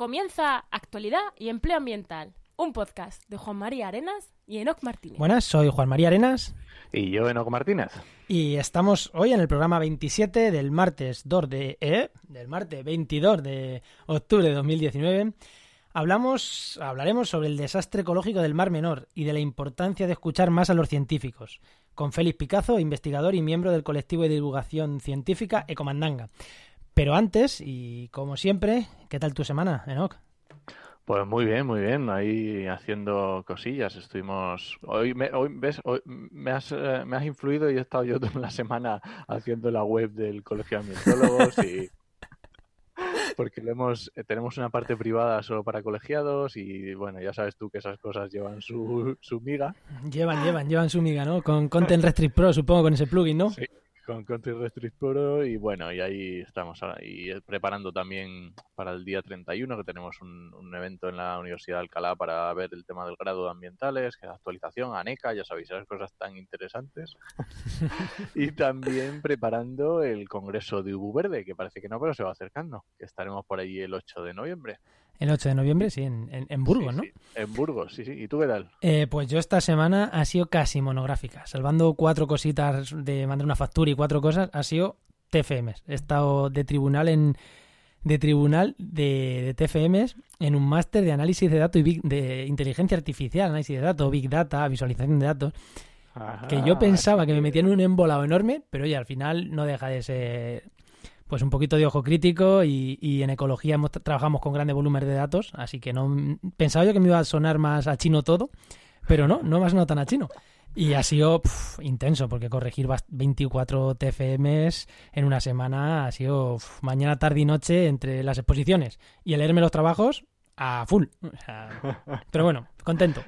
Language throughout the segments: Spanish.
Comienza Actualidad y Empleo Ambiental, un podcast de Juan María Arenas y Enoc Martínez. Buenas, soy Juan María Arenas. Y yo, Enoc Martínez. Y estamos hoy en el programa 27 del martes 2 de, eh, del martes 22 de octubre de 2019. Hablamos, hablaremos sobre el desastre ecológico del Mar Menor y de la importancia de escuchar más a los científicos, con Félix Picazo, investigador y miembro del colectivo de divulgación científica Ecomandanga. Pero antes, y como siempre, ¿qué tal tu semana, Enoch? Pues muy bien, muy bien. Ahí haciendo cosillas. Estuvimos. Hoy, me, hoy ves, hoy me, has, eh, me has influido y he estado yo toda la semana haciendo la web del Colegio de Ambientólogos y. Porque hemos, eh, tenemos una parte privada solo para colegiados y bueno, ya sabes tú que esas cosas llevan su, su miga. Llevan, llevan, llevan su miga, ¿no? Con Content Restrict Pro, supongo, con ese plugin, ¿no? Sí, con Content Restrict Pro y bueno, y ahí estamos ahora, y preparando también para el día 31 que tenemos un, un, evento en la Universidad de Alcalá para ver el tema del grado de ambientales, que es actualización, ANECA, ya sabéis, esas cosas tan interesantes. y también preparando el Congreso de Ubu Verde, que parece que no, pero se va acercando, que estaremos por allí el 8 de noviembre. El 8 de noviembre, sí, en, en, en Burgos, sí, ¿no? Sí, en Burgos, sí, sí. ¿Y tú qué tal? Eh, pues yo esta semana ha sido casi monográfica. Salvando cuatro cositas de mandar una factura y cuatro cosas, ha sido TFMs. He estado de tribunal en de tribunal de, de TFMs en un máster de análisis de datos y big, de inteligencia artificial, análisis de datos, big data, visualización de datos. Ajá, que yo pensaba que me metían un embolado enorme, pero oye, al final no deja de ser pues un poquito de ojo crítico y, y en ecología hemos, trabajamos con grandes volúmenes de datos, así que no pensaba yo que me iba a sonar más a chino todo, pero no, no me ha sonado tan a chino. Y ha sido intenso, porque corregir 24 TFMs en una semana ha sido mañana, tarde y noche entre las exposiciones y el leerme los trabajos a full. O sea, pero bueno, contento.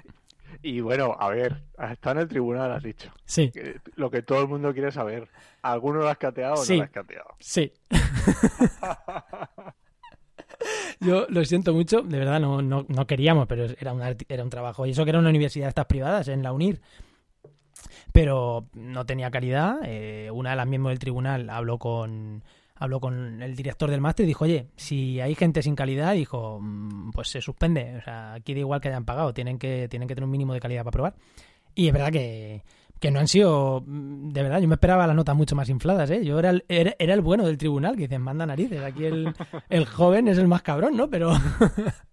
Y bueno, a ver, está en el tribunal, has dicho. Sí. Lo que todo el mundo quiere saber. ¿Alguno lo has cateado o sí. no lo has cateado? Sí. Yo lo siento mucho, de verdad no, no, no queríamos, pero era un, era un trabajo. Y eso que era una universidad de estas privadas, en la UNIR. Pero no tenía calidad. Eh, una de las miembros del tribunal habló con, habló con el director del máster y dijo, oye, si hay gente sin calidad, dijo, pues se suspende. O sea, aquí da igual que hayan pagado, tienen que, tienen que tener un mínimo de calidad para probar. Y es verdad que, que no han sido, de verdad, yo me esperaba las notas mucho más infladas, ¿eh? Yo era el, era, era el bueno del tribunal, que dicen, manda narices, aquí el, el joven es el más cabrón, ¿no? Pero...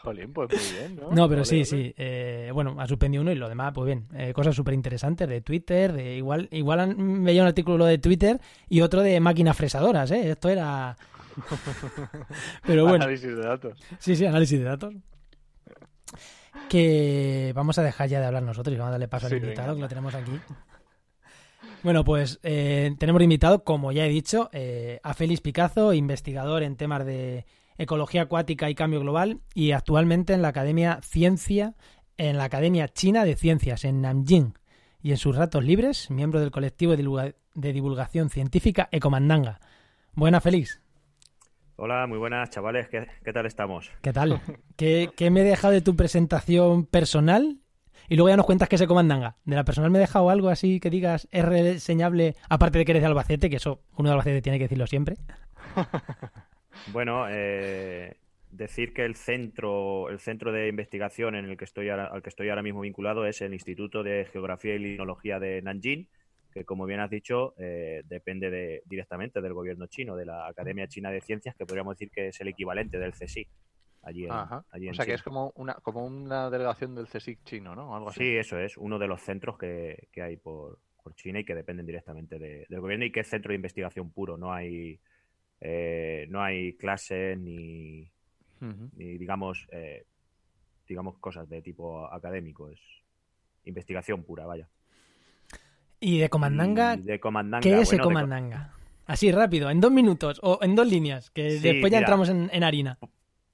Jolín, pues muy bien, ¿no? No, pero sí, sí. Eh, bueno, ha suspendido uno y lo demás, pues bien. Eh, cosas súper interesantes de Twitter, de igual, igual han, veía un artículo de Twitter y otro de máquinas fresadoras, ¿eh? Esto era... pero bueno. Análisis de datos. Sí, sí, análisis de datos. Que vamos a dejar ya de hablar nosotros y vamos a darle paso Sí, al invitado, venga. que lo tenemos aquí. Bueno, pues eh, tenemos invitado, como ya he dicho, eh, a Félix Picazo, investigador en temas de ecología acuática y cambio global y actualmente en la Academia Ciencia, en la Academia China de Ciencias en Nanjing y en sus ratos libres, miembro del colectivo de, divulga de divulgación científica Ecomandanga. Buena, Félix. Hola, muy buenas chavales, ¿qué, qué tal estamos? ¿Qué tal? ¿Qué, ¿Qué, me he dejado de tu presentación personal? Y luego ya nos cuentas que es Ecomandanga. De la personal me he dejado algo así que digas es reseñable, aparte de que eres de Albacete, que eso uno de Albacete tiene que decirlo siempre. Bueno, eh, decir que el centro, el centro de investigación en el que estoy ahora, al que estoy ahora mismo vinculado es el Instituto de Geografía y Limnología de Nanjing, que como bien has dicho, eh, depende de, directamente del gobierno chino, de la Academia China de Ciencias, que podríamos decir que es el equivalente del CSIC. Allí en, allí o sea que China. es como una, como una delegación del CSIC chino, ¿no? Algo así. Sí, eso es, uno de los centros que, que hay por, por, China y que dependen directamente de, del gobierno y que es centro de investigación puro, no hay eh, no hay clases ni, uh -huh. ni digamos eh, digamos cosas de tipo académico. Es investigación pura vaya. Y de comandanga, y de comandanga qué es bueno, comandanga así rápido en dos minutos o en dos líneas que sí, después ya mira, entramos en, en, harina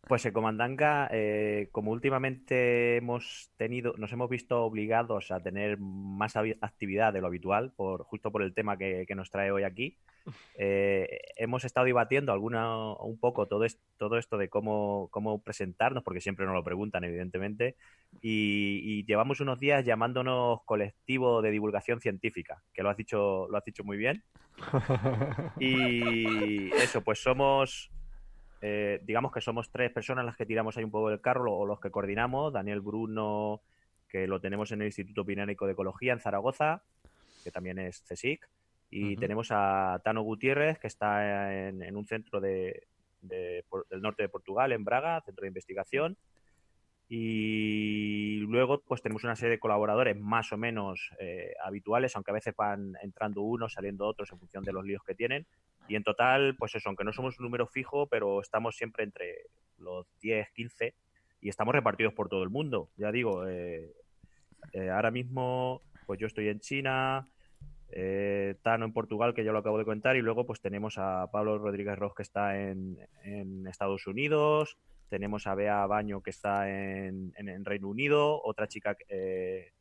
pues Ecomandanga, eh, como últimamente hemos tenido, nos hemos visto obligados a tener más actividad de lo habitual, por, justo por el tema que, que nos trae hoy aquí, eh, hemos estado debatiendo alguna, un poco todo, es, todo esto de cómo, cómo, presentarnos, porque siempre nos lo preguntan, evidentemente, y, y, llevamos unos días llamándonos colectivo de divulgación científica, que lo has dicho, lo has dicho muy bien. Y eso, pues somos eh, digamos que somos tres personas las que tiramos ahí un poco del carro o los que coordinamos. Daniel Bruno, que lo tenemos en el Instituto Pinánico de Ecología en Zaragoza, que también es CSIC. Y tenemos a Tano Gutiérrez, que está en, un centro de, del norte de Portugal, en Braga, centro de investigación. Y luego, pues tenemos una serie de colaboradores más o menos eh, habituales, aunque a veces van entrando unos, saliendo otros en función de los líos que tienen. Y en total, pues eso, aunque no somos un número fijo, pero estamos siempre entre los 10, 15 y estamos repartidos por todo el mundo. Ya digo, eh, eh, ahora mismo, pues yo estoy en China, eh, Tano en Portugal, que ya lo acabo de contar, y luego pues tenemos a Pablo Rodríguez Ross que está en, Estados Unidos, tenemos a Bea Baño que está en, Reino Unido, otra chica eh,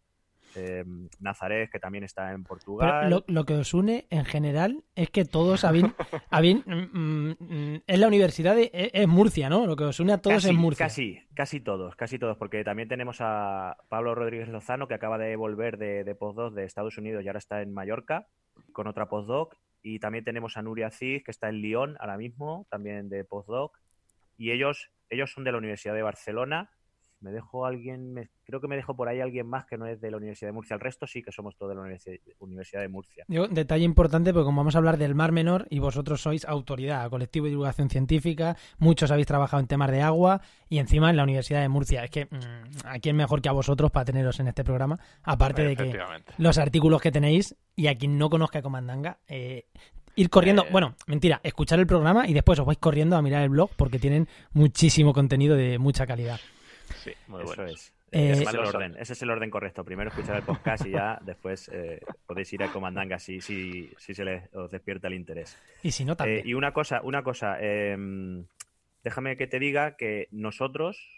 eh, Nazaret, que también está en Portugal. lo, que os une en general es que todos habéis, mm, mm, es la universidad de, es, Murcia, ¿no? Lo que os une a todos es Murcia. Casi, casi todos, casi todos, porque también tenemos a Pablo Rodríguez Lozano, que acaba de volver de, de postdoc de Estados Unidos y ahora está en Mallorca con otra postdoc. Y también tenemos a Nuria Cid, que está en Lyon ahora mismo, también de postdoc. Y ellos, ellos son de la Universidad de Barcelona me dejo alguien, creo que me dejo por ahí alguien más que no es de la Universidad de Murcia. El resto sí que somos todos de la Universidad de Murcia. detalle importante, porque como vamos a hablar del Mar Menor y vosotros sois autoridad, colectivo de divulgación científica, muchos habéis trabajado en temas de agua y encima en la Universidad de Murcia. Es que mm, aquí es mejor que a vosotros para teneros en este programa, aparte de que los artículos que tenéis y a quien no conozca Comandanga, eh, ir corriendo, eh, bueno, mentira, escuchar el programa y después os vais corriendo a mirar el blog porque tienen muchísimo contenido de mucha calidad. Sí, muy Eso es. Eh, ese, es el orden, ese es el orden correcto. Primero escuchar el podcast y ya después eh, podéis ir a Comandanga si, si, si se les os despierta el interés. Y si no, también. Eh, y una cosa, una cosa em, déjame que te diga que nosotros,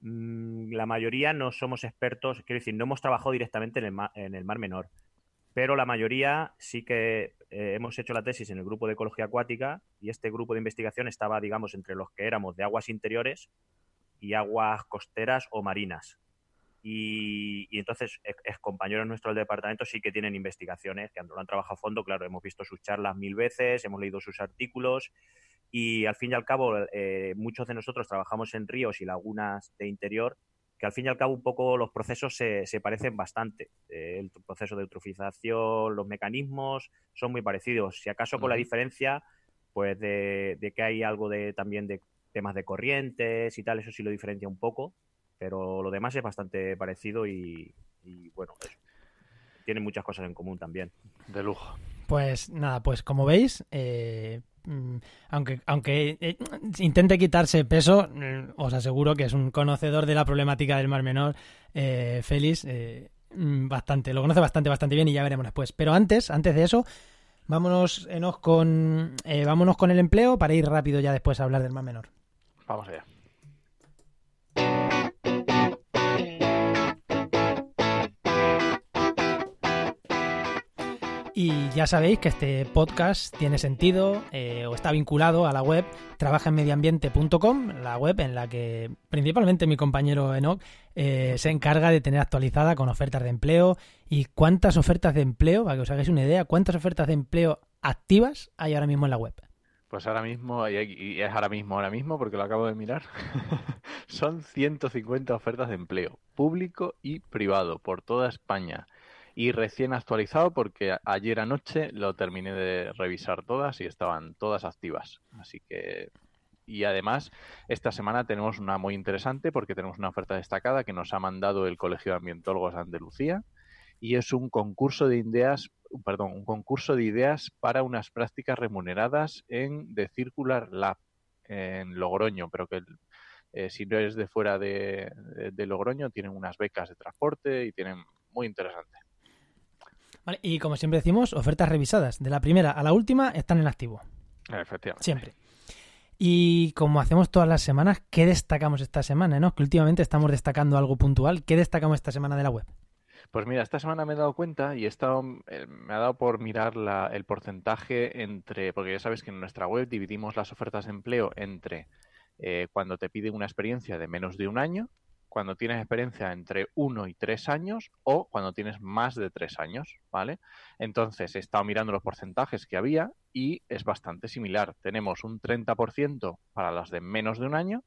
mm, la mayoría no somos expertos, quiero decir, no hemos trabajado directamente en el, mar, en el Mar Menor, pero la mayoría sí que hemos hecho la tesis en el grupo de ecología acuática y este grupo de investigación estaba, digamos, entre los que éramos de aguas interiores y aguas costeras o marinas. Y, entonces, es, compañeros nuestros del departamento sí que tienen investigaciones, que lo han trabajado a fondo, claro, hemos visto sus charlas mil veces, hemos leído sus artículos y al fin y al cabo eh, muchos de nosotros trabajamos en ríos y lagunas de interior que al fin y al cabo un poco los procesos se, se parecen bastante. Eh, el proceso de eutrofización, los mecanismos son muy parecidos. Si acaso con la diferencia, pues de, de, que hay algo de también de temas de corrientes y tal, eso sí lo diferencia un poco, pero lo demás es bastante parecido y, bueno, tiene muchas cosas en común también. De lujo. Pues nada, pues como veis, eh, mm, aunque, aunque eh, intente quitarse peso, mm, os aseguro que es un conocedor de la problemática del Mar Menor, eh, Félix, mm, bastante, lo conoce bastante, bastante bien y ya veremos después. Pero antes, antes de eso, vámonos, con, vámonos con el empleo para ir rápido ya después a hablar del Mar Menor. Vamos allá. Y ya sabéis que este podcast tiene sentido eh, o está vinculado a la web trabajaenmedioambiente.com, la web en la que principalmente mi compañero Enoch eh, se encarga de tener actualizada con ofertas de empleo y cuántas ofertas de empleo, para que os hagáis una idea, cuántas ofertas de empleo activas hay ahora mismo en la web. Pues ahora mismo, y es ahora mismo, ahora mismo, porque lo acabo de mirar, son 150 ofertas de empleo, público y privado, por toda España. Y recién actualizado porque ayer anoche lo terminé de revisar todas y estaban todas activas. Así que... Y además, esta semana tenemos una muy interesante porque tenemos una oferta destacada que nos ha mandado el Colegio de Ambientólogos de Andalucía y es un concurso de ideas perdón, un concurso de ideas para unas prácticas remuneradas en The Circular Lab en Logroño, pero que eh, si no eres de fuera de, Logroño tienen unas becas de transporte y tienen muy interesante. Vale, y como siempre decimos, ofertas revisadas. De la primera a la última están en activo. Efectivamente. Siempre. Y como hacemos todas las semanas, ¿qué destacamos esta semana? ¿no? Que últimamente estamos destacando algo puntual. ¿Qué destacamos esta semana de la web? Pues mira, esta semana me he dado cuenta y he estado, eh, me ha dado por mirar la, el porcentaje entre, porque ya sabes que en nuestra web dividimos las ofertas de empleo entre eh, cuando te piden una experiencia de menos de un año, cuando tienes experiencia entre 1 y 3 años o cuando tienes más de 3 años, ¿vale? Entonces he estado mirando los porcentajes que había y es bastante similar. Tenemos un 30% para las de menos de un año,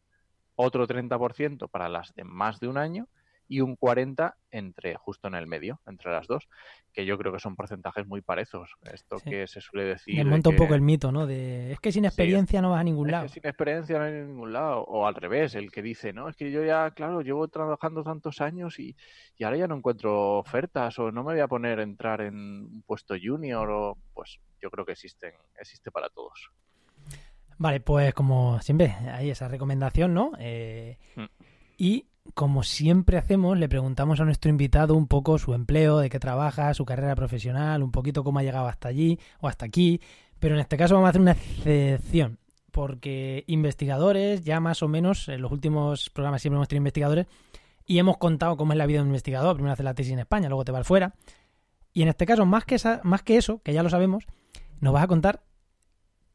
otro 30% para las de más de un año y un 40 entre justo en el medio, entre las dos, que yo creo que son porcentajes muy parejos. Esto Sí. que se suele decir. Me de monta un poco el mito, ¿no? De, es que sin experiencia no vas a ningún es lado. que sin experiencia no hay en ningún lado. O al revés, el que dice, no, es que yo ya, claro, llevo trabajando tantos años y, y ahora ya no encuentro ofertas o no me voy a poner a entrar en un puesto junior o pues yo creo que existen, existe para todos. Vale, pues como siempre, hay esa recomendación, ¿no? Eh, Mm. y como siempre hacemos, le preguntamos a nuestro invitado un poco su empleo, de qué trabaja, su carrera profesional, un poquito cómo ha llegado hasta allí o hasta aquí. Pero en este caso vamos a hacer una excepción, porque investigadores, ya más o menos, en los últimos programas siempre hemos tenido investigadores, y hemos contado cómo es la vida de un investigador. Primero hace la tesis en España, luego te va fuera. Y en este caso, más que, esa- más que eso, que ya lo sabemos, nos vas a contar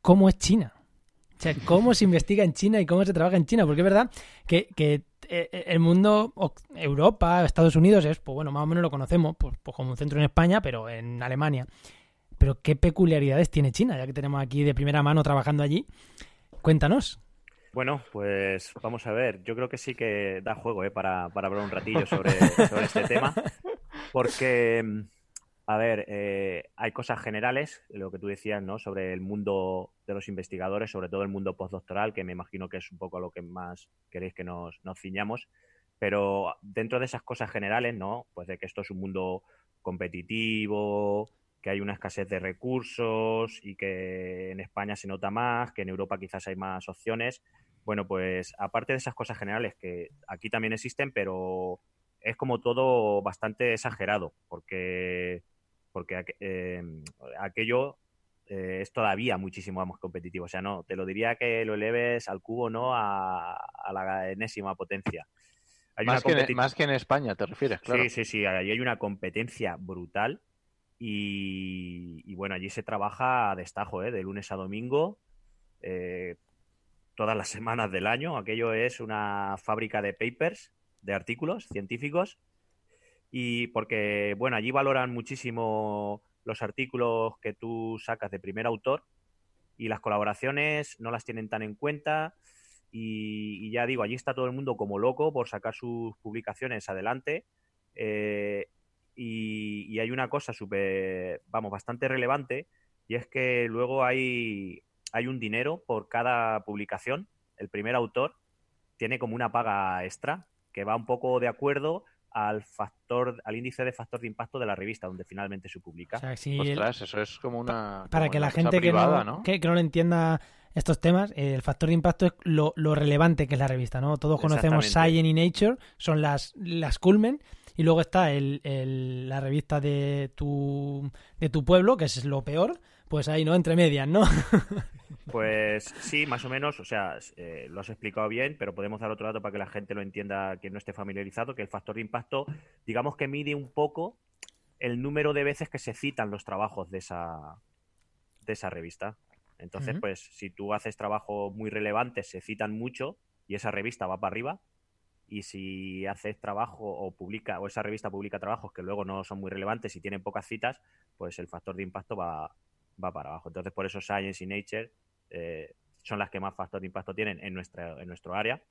cómo es China. O sea, cómo se investiga en China y cómo se trabaja en China. Porque es verdad que, el mundo, Europa, Estados Unidos, es, pues bueno, más o menos lo conocemos, pues, pues como un centro en España, pero en Alemania. Pero qué peculiaridades tiene China, ya que tenemos aquí de primera mano trabajando allí. Cuéntanos. Bueno, pues vamos a ver. Yo creo que sí que da juego ¿eh? para, para hablar un ratillo sobre, sobre este tema. Porque, mm, a ver, eh, hay cosas generales, lo que tú decías, ¿no? Sobre el mundo de los investigadores, sobre todo el mundo postdoctoral, que me imagino que es un poco lo que más queréis que nos, nos ciñamos. Pero dentro de esas cosas generales, ¿no? Pues de que esto es un mundo competitivo, que hay una escasez de recursos y que en España se nota más, que en Europa quizás hay más opciones. Bueno, pues aparte de esas cosas generales que aquí también existen, pero es como todo bastante exagerado, porque, porque aqu- eh, aquello eh, es todavía muchísimo más competitivo. O sea, no, te lo diría que lo eleves al cubo, no a, a la enésima potencia. Hay Más una que, en, competi- más que en España, te refieres, claro. Sí, sí, sí, ahí hay una competencia brutal y, y bueno, allí se trabaja a destajo, ¿eh? de lunes a domingo, eh, todas las semanas del año. Aquello es una fábrica de papers, de artículos científicos y porque, bueno, allí valoran muchísimo los artículos que tú sacas de primer autor y las colaboraciones no las tienen tan en cuenta. Y, ya digo, allí está todo el mundo como loco por sacar sus publicaciones adelante. eh, y, y hay una cosa súper, vamos, bastante relevante, y es que luego hay, hay un dinero por cada publicación. El primer autor tiene como una paga extra que va un poco de acuerdo al factor, al índice de factor de impacto de la revista donde finalmente se publica. O sea, si el- Ostras, eso es como una. para como que una la gente que, no, ¿no? Que, que no lo entienda estos temas, eh, el factor de impacto es lo, lo relevante que es la revista, ¿no? Todos conocemos. Science y Nature, son las, las culmen, y luego está el, el- la revista de tu, de tu pueblo, que es lo peor, pues ahí, ¿no? Entre medias, ¿no? Pues sí, más o menos, o sea, eh, lo has explicado bien, pero podemos dar otro dato para que la gente lo entienda, quien no esté familiarizado, que el factor de impacto, digamos que mide un poco el número de veces que se citan los trabajos de esa, de esa revista. Entonces, pues si tú haces trabajos muy relevantes, se citan mucho y esa revista va para arriba. Y si haces trabajo o publica, o esa revista publica trabajos que luego no son muy relevantes y tienen pocas citas, pues el factor de impacto va, va para abajo. Entonces, por eso Science y Nature eh, son las que más factor de impacto tienen en, nuestra, en nuestro área,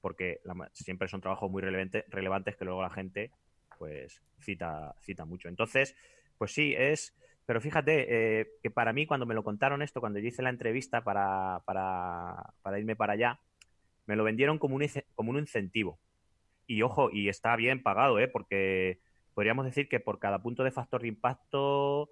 porque siempre son trabajos muy relevante- relevantes que luego la gente pues cita, cita mucho. Entonces, pues sí, es... Pero fíjate eh, que para mí cuando me lo contaron esto, cuando yo hice la entrevista para, para, para irme para allá, me lo vendieron como un, como un incentivo. Y ojo, y está bien pagado, ¿eh? porque podríamos decir que por cada punto de factor de impacto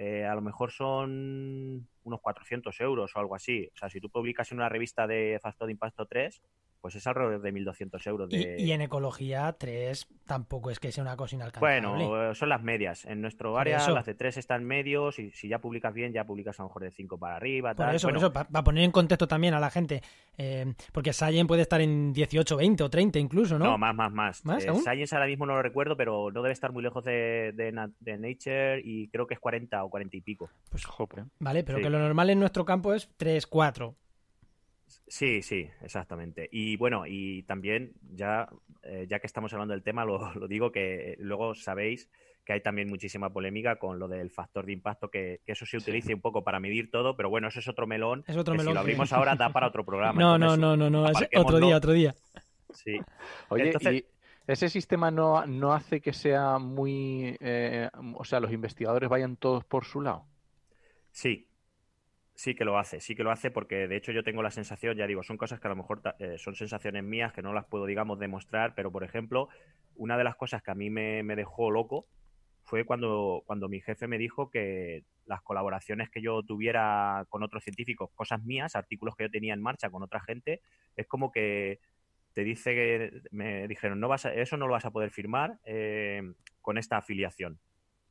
eh, a lo mejor son unos 400 euros o algo así. O sea, si tú publicas en una revista de factor de impacto 3, pues es alrededor de 1.200 euros. De... Y, y en ecología 3 tampoco es que sea una cosa inalcanzable. Bueno, eh, son las medias. En nuestro Por área eso. las de 3 están medios y si ya publicas bien, ya publicas a lo mejor de 5 para arriba. Por tal. eso, Bueno, por eso, para poner en contexto también a la gente, eh, porque Science puede estar en 18, 20 o 30 incluso, ¿no? No, más, más, más. ¿Más Eh? Science ahora mismo no lo recuerdo, pero no debe estar muy lejos de, de de Nature y creo que es 40 o 40 y pico. Pues, Jope. vale, pero Sí. que lo normal en nuestro campo es 3, 4. Sí, sí, exactamente. Y bueno, y también, ya, eh, ya que estamos hablando del tema, lo, lo, digo que luego sabéis que hay también muchísima polémica con lo del factor de impacto, que, que eso se utilice un poco para medir todo, pero bueno, eso es otro melón. Es otro que melón. Si lo abrimos ahora da para otro programa. no, no, no, no, no, es otro día, otro día. Sí. Oye, Entonces- ¿y ese sistema no, no hace que sea muy... eh, o sea, los investigadores vayan todos por su lado? Sí, sí que lo hace, sí que lo hace porque de hecho yo tengo la sensación, ya digo, son cosas que a lo mejor eh, son sensaciones mías que no las puedo, digamos, demostrar, pero por ejemplo, una de las cosas que a mí me, me dejó loco fue cuando, cuando mi jefe me dijo que las colaboraciones que yo tuviera con otros científicos, cosas mías, artículos que yo tenía en marcha con otra gente, es como que te dice que me dijeron, no vas a- eso no lo vas a poder firmar eh, con esta afiliación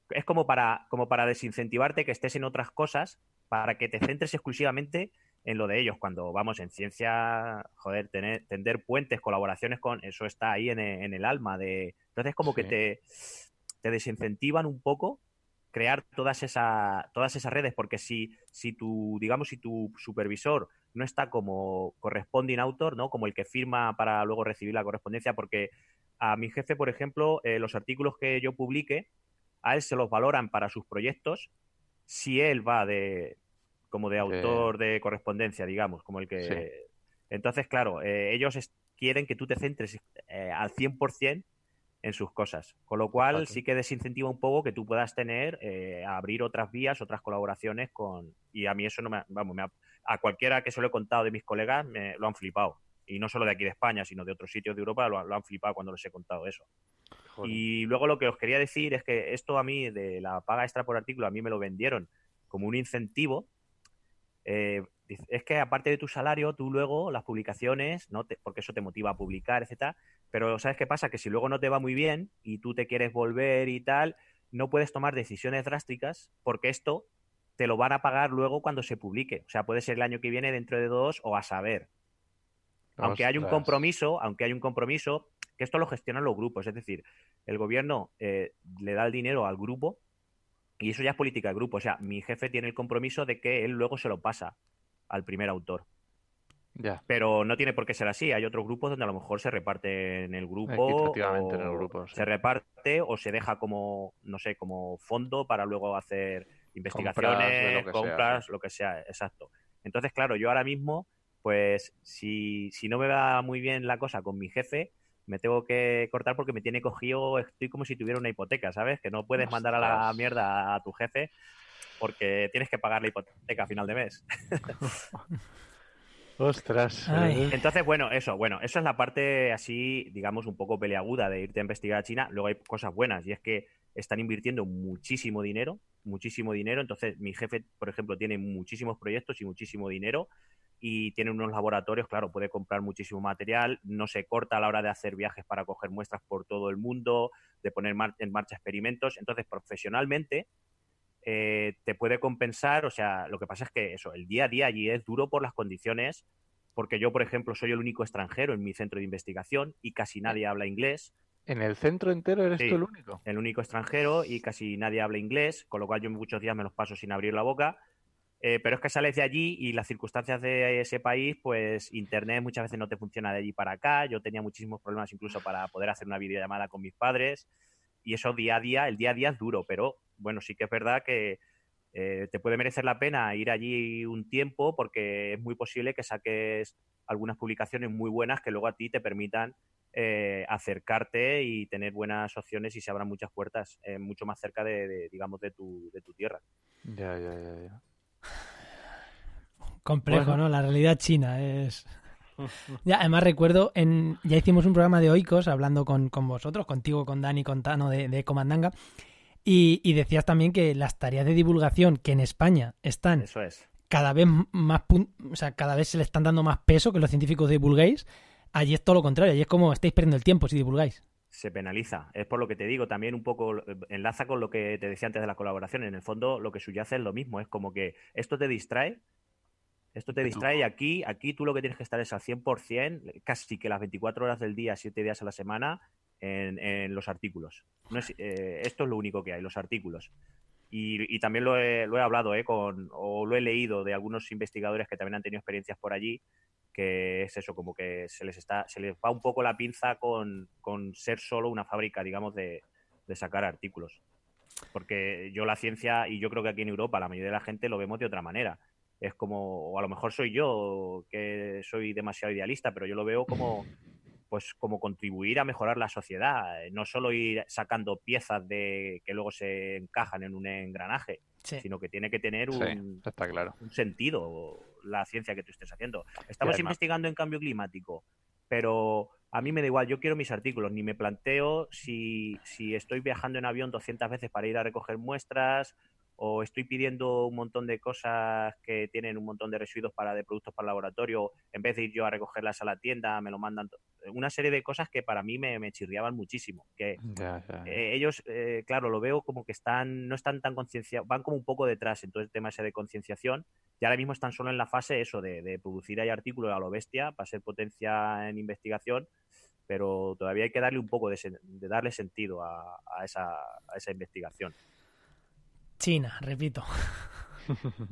es como para, como para desincentivarte que estés en otras cosas, para que te centres exclusivamente en lo de ellos. Cuando vamos en ciencia, joder, tener, tender puentes, colaboraciones con, eso está ahí en, e- en el alma de. Entonces, como que te desincentivan un poco crear todas, esa, todas esas redes, porque si, si tu, digamos, si tu supervisor no está como corresponding autor, ¿no? Como el que firma para luego recibir la correspondencia, porque a mi jefe, por ejemplo, eh, los artículos que yo publique, a él se los valoran para sus proyectos si él va de como de autor de correspondencia, digamos, como el que... Sí. Entonces, claro, eh, ellos quieren que tú te centres eh, al 100% en sus cosas, con lo cual Exacto. sí que desincentiva un poco que tú puedas tener, eh, abrir otras vías, otras colaboraciones con... Y a mí eso no me... Vamos, me ha- a cualquiera que se lo he contado de mis colegas me lo han flipado. Y no solo de aquí de España, sino de otros sitios de Europa lo, lo han flipado cuando les he contado eso. Joder. Y luego lo que os quería decir es que esto a mí, de la paga extra por artículo, a mí me lo vendieron como un incentivo. Eh, es que aparte de tu salario, tú luego las publicaciones, ¿no? Te- porque eso te motiva a publicar, etcétera. Pero ¿sabes qué pasa? Que si luego no te va muy bien y tú te quieres volver y tal, no puedes tomar decisiones drásticas porque esto te lo van a pagar luego cuando se publique. O sea, puede ser el año que viene, dentro de dos o a saber aunque hay un compromiso, aunque hay un compromiso, que esto lo gestionan los grupos, es decir, el gobierno eh, le da el dinero al grupo y eso ya es política del grupo. O sea, mi jefe tiene el compromiso de que él luego se lo pasa al primer autor. Ya. Pero no tiene por qué ser así. Hay otros grupos donde a lo mejor se reparte en el grupo. O en el grupo, sí. Se reparte o se deja como, no sé, como fondo para luego hacer investigaciones, lo que sea, compras, lo que sea, exacto. Entonces, claro, yo ahora mismo, pues, si, si no me va muy bien la cosa con mi jefe, me tengo que cortar porque me tiene cogido, estoy como si tuviera una hipoteca, ¿sabes? Que no puedes mandar a la mierda a tu jefe porque tienes que pagar la hipoteca a final de mes. Ostras. Ay. Entonces, bueno, eso, bueno, eso es la parte así, digamos, un poco peleaguda de irte a investigar a China. Luego hay cosas buenas y es que están invirtiendo muchísimo dinero, muchísimo dinero. Entonces, mi jefe, por ejemplo, tiene muchísimos proyectos y muchísimo dinero y tiene unos laboratorios, claro, puede comprar muchísimo material, no se corta a la hora de hacer viajes para coger muestras por todo el mundo, de poner mar- en marcha experimentos. Entonces, profesionalmente, eh, te puede compensar, o sea, lo que pasa es que eso, el día a día allí es duro por las condiciones, porque yo, por ejemplo, soy el único extranjero en mi centro de investigación y casi nadie habla inglés, En el centro entero eres Sí. tú el único. el único extranjero y casi nadie habla inglés, con lo cual yo muchos días me los paso sin abrir la boca. Eh, pero es que sales de allí y las circunstancias de ese país, pues internet muchas veces no te funciona de allí para acá. Yo tenía muchísimos problemas incluso para poder hacer una videollamada con mis padres. Y eso día a día, el día a día es duro, pero bueno, sí que es verdad que eh, te puede merecer la pena ir allí un tiempo porque es muy posible que saques algunas publicaciones muy buenas que luego a ti te permitan eh, acercarte y tener buenas opciones y se abran muchas puertas mucho más cerca de, de, digamos, de tu, de tu tierra. Ya, ya, ya, ya. Complejo, Bueno. ¿no? La realidad china es... Ya, además recuerdo, en, ya hicimos un programa de Oikos hablando con, con vosotros, contigo, con Dani, con Tano de, de Comandanga, y, y decías también que las tareas de divulgación que en España están Eso es. cada vez más, o sea, cada vez se le están dando más peso que los científicos divulguéis, allí es todo lo contrario, allí es como estáis perdiendo el tiempo si divulgáis. Se penaliza. Es por lo que te digo, también un poco enlaza con lo que te decía antes de la colaboración. En el fondo, lo que subyace es lo mismo. Es como que esto te distrae, esto te distrae y aquí, aquí tú lo que tienes que estar es al 100%, casi que las 24 horas del día, 7 días a la semana, en, en los artículos. No es, eh, esto es lo único que hay, los artículos. Y, y también lo he, lo he hablado eh, con, o lo he leído de algunos investigadores que también han tenido experiencias por allí, que es eso, como que se les está, se les va un poco la pinza con, con ser solo una fábrica, digamos, de, de sacar artículos. Porque yo la ciencia, y yo creo que aquí en Europa la mayoría de la gente lo vemos de otra manera. Es como, o a lo mejor soy yo que soy demasiado idealista, pero yo lo veo como, pues como contribuir a mejorar la sociedad, no solo ir sacando piezas de que luego se encajan en un engranaje, Sí. sino que tiene que tener Sí, un, está claro. un sentido la ciencia que tú estés haciendo. Estamos además- investigando en cambio climático, pero a mí me da igual, yo quiero mis artículos, ni me planteo si, si estoy viajando en avión 200 veces para ir a recoger muestras o estoy pidiendo un montón de cosas que tienen un montón de residuos para de productos para el laboratorio, en vez de ir yo a recogerlas a la tienda, me lo mandan. Una serie de cosas que para mí me, me chirriaban muchísimo. Que eh, ellos, eh, claro, lo veo como que están, no están tan concienciados, van como un poco detrás en todo el tema ese de concienciación y ahora mismo están solo en la fase eso de, de producir ahí artículos a lo bestia para ser potencia en investigación, pero todavía hay que darle un poco de, de darle sentido a, a esa, a esa investigación. China, repito.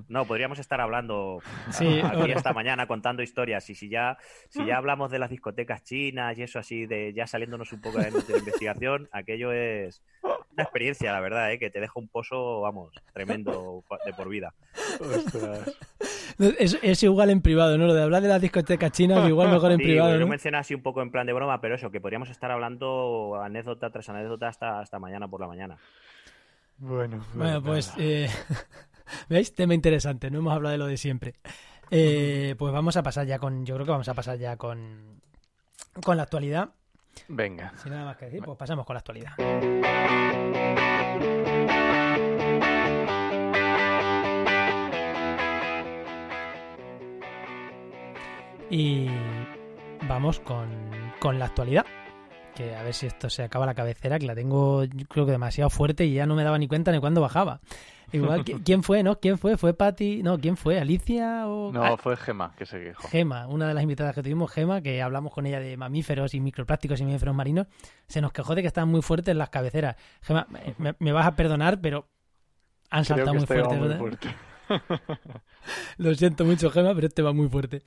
No, podríamos estar hablando Sí, aquí bueno. esta mañana contando historias y si ya si ya hablamos de las discotecas chinas y eso así de ya saliéndonos un poco de la investigación, aquello es una experiencia, la verdad, ¿eh? que te deja un pozo, vamos, tremendo de por vida. Ostras. Es, es igual en privado, ¿no? Lo de hablar de las discotecas chinas, igual mejor en Sí, privado, bueno, yo ¿no? mencioné así un poco en plan de broma, pero eso, que podríamos estar hablando anécdota tras anécdota hasta, hasta mañana por la mañana. Bueno, Bueno, pues, nada. eh, ¿veis? Tema interesante, no hemos hablado de lo de siempre. Eh, pues vamos a pasar ya con, yo creo que vamos a pasar ya con, con la actualidad. Venga. Sin nada más que decir, pues pasamos con la actualidad. Y vamos con, con la actualidad. Que a ver si esto se acaba la cabecera, que la tengo yo creo que demasiado fuerte y ya no me daba ni cuenta ni cuándo bajaba. Igual, ¿qui- ¿quién fue, no? ¿Quién fue? ¿Fue Patty? No, ¿quién fue? ¿Alicia o...? No, fue Gema que se quejó. Gema, una de las invitadas que tuvimos, Gema, que hablamos con ella de mamíferos y microplásticos y mamíferos marinos, se nos quejó de que estaban muy fuertes las cabeceras. Gema, me, vas a perdonar, pero han Creo saltado muy este fuerte, muy fuerte. Lo siento mucho, Gema, pero este va muy fuerte.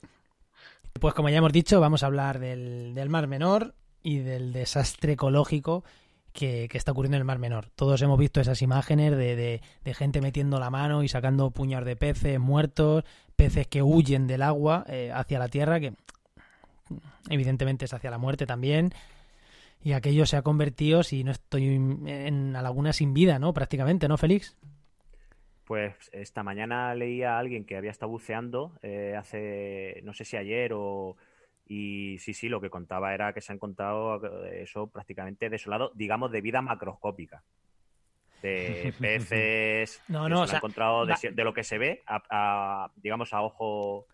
Pues como ya hemos dicho, vamos a hablar del, del Mar Menor y del desastre ecológico que, que está ocurriendo en el Mar Menor. Todos hemos visto esas imágenes de, de- gente metiendo la mano y sacando puñados de peces muertos, peces que huyen del agua eh, hacia la tierra, que evidentemente es hacia la muerte también. Y aquello se ha convertido, si no estoy en la laguna sin vida, ¿no? Prácticamente, ¿no, Félix? Pues esta mañana leía a alguien que había estado buceando eh, hace, no sé si ayer o... Y sí, sí, lo que contaba era que se ha encontrado eh, eso prácticamente desolado, digamos, de vida macroscópica. De peces, No, no, se o lo ha sea, encontrado de, si- lo que se ve, a, a, digamos, a ojo...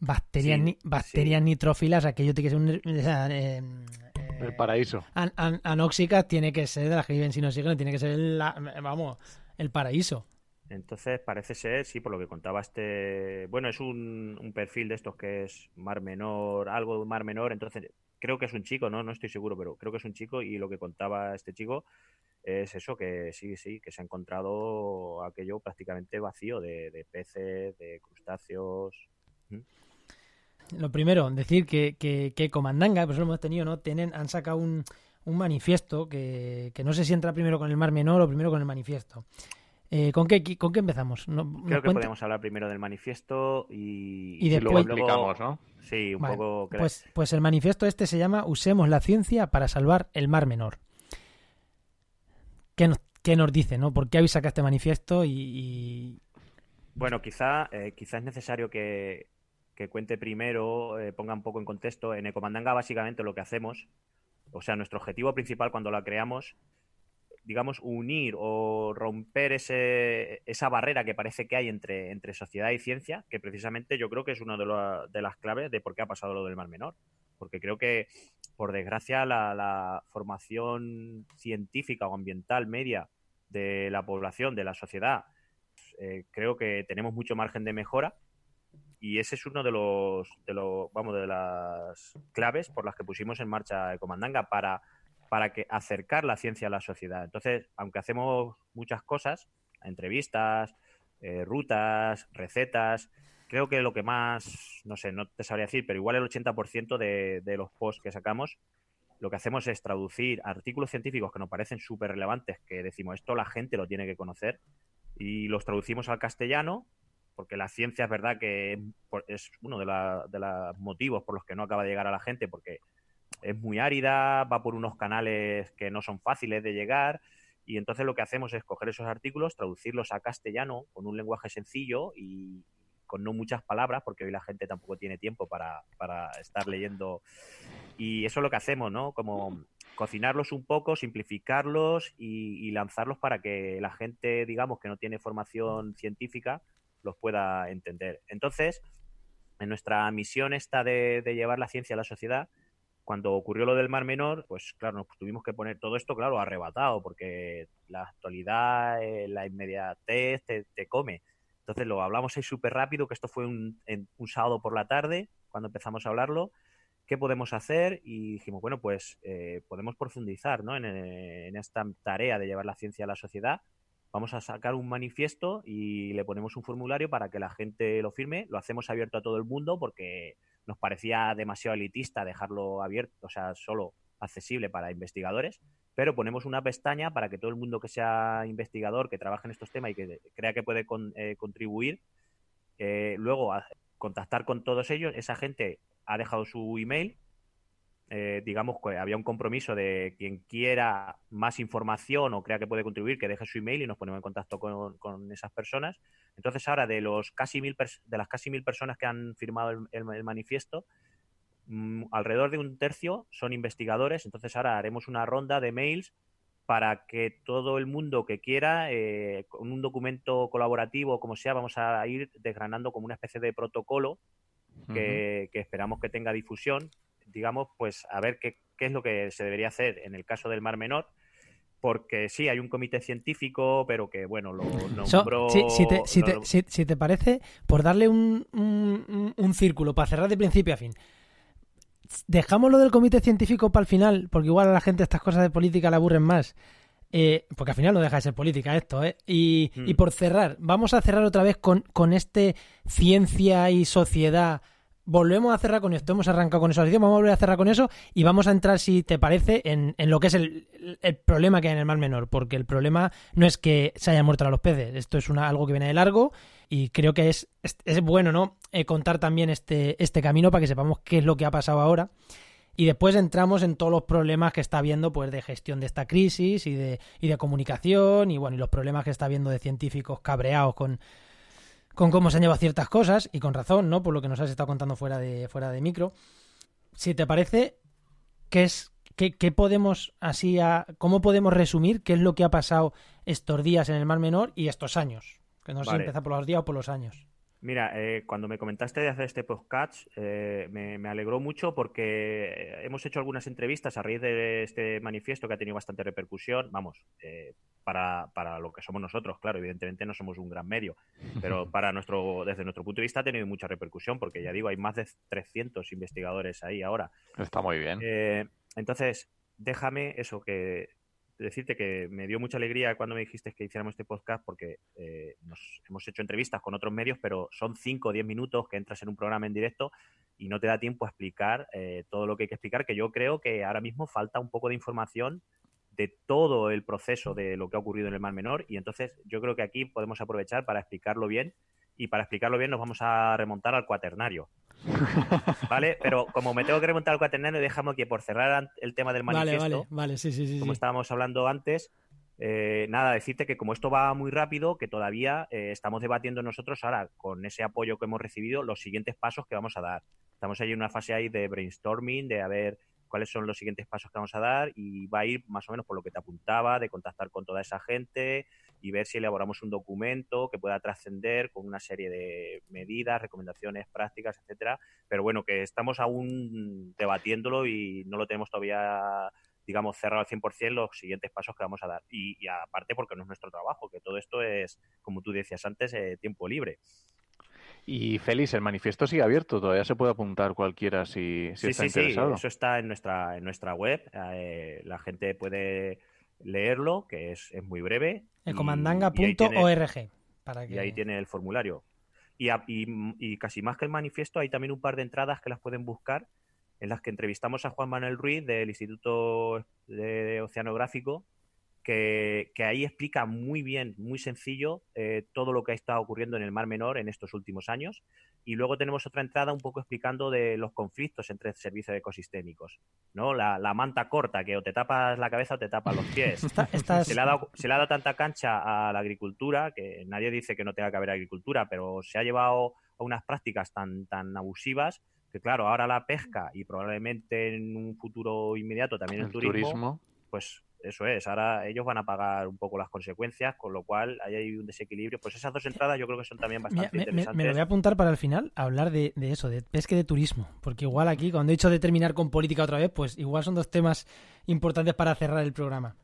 Bacterias, Sí, ni- bacterias nitrófilas, aquello tiene que ser un... o sea, eh, eh, El paraíso. an- an- anóxicas tiene que ser de las que viven sin oxígeno, tiene que ser, la- vamos, el paraíso. Entonces parece ser, sí, por lo que contaba este... Bueno, es un, un perfil de estos que es mar menor, algo de mar menor, entonces creo que es un chico, ¿no? No estoy seguro, pero creo que es un chico y lo que contaba este chico es eso, que sí, sí, que se ha encontrado aquello prácticamente vacío de, de peces, de crustáceos. Lo primero, decir que, que, que Comandanga, pues lo hemos tenido, ¿no? Tienen, han sacado un, un manifiesto que, que no sé si entra primero con el Mar Menor o primero con el manifiesto. Eh, ¿con, qué, ¿Con qué empezamos? ¿No- nos Creo que cuenta? podemos hablar primero del manifiesto y, Y Y luego explicamos, ¿no? Sí, un Vale, poco... Pues, pues el manifiesto este se llama Usemos la ciencia para salvar el Mar Menor. ¿Qué nos, qué nos dice, no? ¿Por qué habéis sacado este manifiesto y, y- Bueno, quizá, eh, quizá es necesario que, que cuente primero, eh, ponga un poco en contexto. En Ecomandanga, básicamente, lo que hacemos, o sea, nuestro objetivo principal cuando la creamos, digamos, unir o romper ese, esa barrera que parece que hay entre, entre sociedad y ciencia, que precisamente yo creo que es una de, de las claves de por qué ha pasado lo del Mar Menor. Porque creo que, por desgracia, la, formación científica o ambiental media de la población, de la sociedad, eh, creo que tenemos mucho margen de mejora y ese es uno de los, de los vamos de las claves por las que pusimos en marcha Ecomandanga para para que acercar la ciencia a la sociedad. Entonces, aunque hacemos muchas cosas, entrevistas, eh, rutas, recetas, creo que lo que más, no sé, no te sabría decir, pero igual el 80% de, de los posts que sacamos, lo que hacemos es traducir artículos científicos que nos parecen súper relevantes, que decimos, esto la gente lo tiene que conocer, y los traducimos al castellano, porque la ciencia es verdad que es uno de, de los motivos por los que no acaba de llegar a la gente, porque es muy árida, va por unos canales que no son fáciles de llegar, y entonces lo que hacemos es coger esos artículos, traducirlos a castellano con un lenguaje sencillo y con no muchas palabras, porque hoy la gente tampoco tiene tiempo para, para estar leyendo. Y eso es lo que hacemos, ¿no? Como cocinarlos un poco, simplificarlos y, lanzarlos para que la gente, digamos, que no tiene formación científica, los pueda entender. Entonces, en nuestra misión esta de, de llevar la ciencia a la sociedad, cuando ocurrió lo del Mar Menor, pues claro, nos tuvimos que poner todo esto, claro, arrebatado, porque la actualidad, eh, la inmediatez te, te, come. Entonces lo hablamos ahí súper rápido, que esto fue un, un, sábado por la tarde, cuando empezamos a hablarlo. ¿Qué podemos hacer? Y dijimos, bueno, pues eh, podemos profundizar ¿no? en, en esta tarea de llevar la ciencia a la sociedad. Vamos a sacar un manifiesto y le ponemos un formulario para que la gente lo firme. Lo hacemos abierto a todo el mundo porque nos parecía demasiado elitista dejarlo abierto, o sea, solo accesible para investigadores, pero ponemos una pestaña para que todo el mundo que sea investigador, que trabaje en estos temas y que crea que puede con, eh, contribuir, eh, luego a contactar con todos ellos. Esa gente ha dejado su email. Eh, digamos que había un compromiso de quien quiera más información o crea que puede contribuir, que deje su email y nos ponemos en contacto con, con esas personas. Entonces ahora de los casi mil de las casi mil personas que han firmado el, el, manifiesto, mmm, alrededor de un tercio son investigadores. Entonces ahora haremos una ronda de mails para que todo el mundo que quiera, eh, con un documento colaborativo, como sea, vamos a ir desgranando como una especie de protocolo que, uh -huh. que esperamos que tenga difusión. Digamos, pues a ver qué, qué es lo que se debería hacer en el caso del Mar Menor porque sí, hay un comité científico, pero que, bueno, lo nombró... So, si, si, te, si, te, si, si, te, parece, por darle un, un, un, círculo, para cerrar de principio a fin, dejamos lo del comité científico para el final, porque igual a la gente estas cosas de política le aburren más. Eh, porque al final no deja de ser política esto, ¿eh? Y, mm. y por cerrar, vamos a cerrar otra vez con, con este ciencia y sociedad volvemos a cerrar con esto. Hemos arrancado con eso, vamos a volver a cerrar con eso y vamos a entrar, si te parece, en, en lo que es el, el, problema que hay en el Mar Menor, porque el problema no es que se hayan muerto a los peces, esto es una, algo que viene de largo y creo que es, es, bueno ¿no? Eh, contar también este, este camino para que sepamos qué es lo que ha pasado ahora. Y después entramos en todos los problemas que está habiendo pues, de gestión de esta crisis y de, y de comunicación y bueno, y los problemas que está habiendo de científicos cabreados con, con cómo se han llevado ciertas cosas, y con razón, ¿no? Por lo que nos has estado contando fuera de, fuera de micro. Si te parece, ¿qué es, qué, qué podemos así a, cómo podemos resumir qué es lo que ha pasado estos días en el Mar Menor y estos años? Que no sé vale. si empieza por los días o por los años. Mira, eh, cuando me comentaste de hacer este podcast, eh, me, me, alegró mucho porque hemos hecho algunas entrevistas a raíz de este manifiesto que ha tenido bastante repercusión. Vamos, eh, para, para, lo que somos nosotros, claro, evidentemente no somos un gran medio, pero para nuestro, desde nuestro punto de vista ha tenido mucha repercusión porque ya digo, hay más de 300 investigadores ahí ahora. Está muy bien. Eh, entonces, déjame eso que decirte que me dio mucha alegría cuando me dijiste que hiciéramos este podcast porque eh, nos hemos hecho entrevistas con otros medios, pero son 5 o 10 minutos que entras en un programa en directo y no te da tiempo a explicar eh, todo lo que hay que explicar, que yo creo que ahora mismo falta un poco de información de todo el proceso de lo que ha ocurrido en el Mar Menor y entonces yo creo que aquí podemos aprovechar para explicarlo bien y para explicarlo bien nos vamos a remontar al cuaternario. ¿Vale? Pero como me tengo que remontar al cuaternario, déjame que por cerrar el tema del manifiesto, vale, vale, vale. Sí, sí, sí, como estábamos hablando antes, eh, nada, decirte que como esto va muy rápido, que todavía eh, estamos debatiendo nosotros ahora, con ese apoyo que hemos recibido, los siguientes pasos que vamos a dar. Estamos ahí en una fase ahí de brainstorming, de a ver cuáles son los siguientes pasos que vamos a dar y va a ir más o menos por lo que te apuntaba, de contactar con toda esa gente y ver si elaboramos un documento que pueda trascender con una serie de medidas, recomendaciones, prácticas, etcétera. Pero bueno, que estamos aún debatiéndolo y no lo tenemos todavía digamos, cerrado al 100% los siguientes pasos que vamos a dar. Y, y, aparte porque no es nuestro trabajo, que todo esto es, como tú decías antes, eh, tiempo libre. Y Félix, el manifiesto sigue abierto, todavía se puede apuntar cualquiera si, si sí, está sí, interesado. Sí, eso está en nuestra, en nuestra web, eh, la gente puede leerlo, que es, es muy breve. Ecomandanga.org. Para que... Y ahí tiene el formulario. Y, y, casi más que el manifiesto, hay también un par de entradas que las pueden buscar, en las que entrevistamos a Juan Manuel Ruiz del Instituto de Oceanográfico, que, ahí explica muy bien, muy sencillo, eh, todo lo que ha estado ocurriendo en el Mar Menor en estos últimos años. Y luego tenemos otra entrada un poco explicando de los conflictos entre servicios ecosistémicos. ¿no? La, manta corta, que o te tapas la cabeza o te tapas los pies. Se, le ha dado, se le ha dado tanta cancha a la agricultura, que nadie dice que no tenga que haber agricultura, pero se ha llevado a unas prácticas tan, tan abusivas que, claro, ahora la pesca y probablemente en un futuro inmediato también el, turismo, pues eso es, ahora ellos van a pagar un poco las consecuencias, con lo cual ahí hay un desequilibrio. Pues esas dos entradas yo creo que son también bastante interesantes. Me, lo voy a apuntar para el final, hablar de, eso, de pesca y de turismo, porque igual aquí, cuando he dicho de terminar con política otra vez, pues igual son dos temas importantes para cerrar el programa.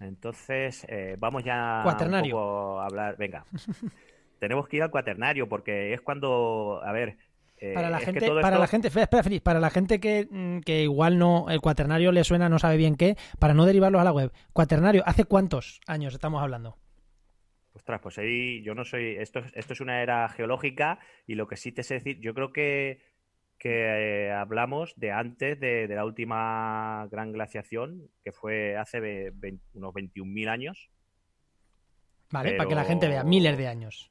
Entonces, eh, vamos ya cuaternario. un poco a hablar. Venga, tenemos que ir al cuaternario porque es cuando, a ver, eh, para la gente, para la gente, espera, Feliz, para la gente que, mm, que, igual no, el cuaternario le suena, no sabe bien qué, para no derivarlos a la web. Cuaternario, ¿hace cuántos años estamos hablando? Ostras, pues ahí yo no soy. Esto, esto es una era geológica y lo que sí te sé decir, yo creo que, que eh, hablamos de antes de, la última gran glaciación, que fue hace unos 21.000 años. Vale, para que la gente vea, miles de años.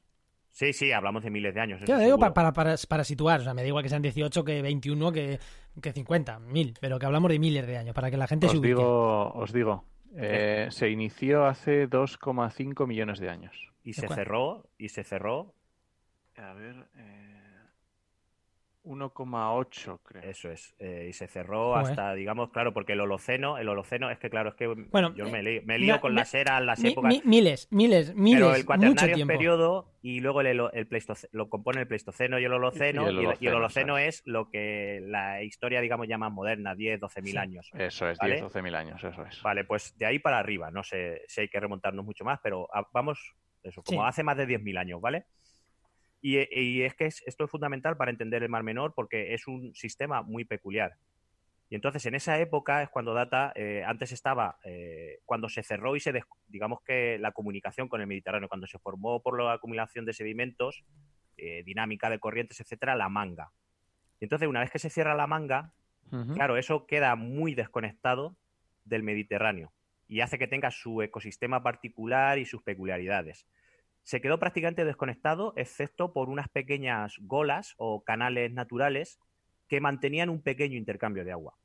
Sí, sí, hablamos de miles de años. digo para, para, para, situar, o sea, me da igual que sean 18, que 21, que, que 50, mil, pero que hablamos de miles de años, para que la gente os se Digo, os digo, eh, se inició hace 2,5 millones de años. Y se cerró, y se cerró. A ver, eh... 1,8 creo. Eso es. Eh, y se cerró hasta, digamos, claro, porque el Holoceno, el Holoceno es que, claro, es que bueno, yo me, lío, con las eras, las épocas. miles, miles, miles. Pero el cuaternario es periodo y luego el, el Pleistoceno, lo compone el Pleistoceno y el Holoceno. Y el Holoceno, es lo que la historia, digamos, llama moderna, 10, 12 mil años. Eso es, 10, 12 mil años, eso es. Vale, pues de ahí para arriba. No sé si hay que remontarnos mucho más, pero vamos, eso, como hace más de 10.000 años, ¿vale? Eh, y, es que esto es fundamental para entender el Mar Menor porque es un sistema muy peculiar. Y entonces en esa época es cuando data, eh, antes estaba, eh, cuando se cerró y se, digamos que la comunicación con el Mediterráneo, cuando se formó por la acumulación de sedimentos, dinámica de corrientes, etcétera, la manga. Y entonces una vez que se cierra la manga, claro, eso queda muy desconectado del Mediterráneo y hace que tenga su ecosistema particular y sus peculiaridades se quedó prácticamente desconectado, excepto por unas pequeñas golas o canales naturales que mantenían un pequeño intercambio de agua.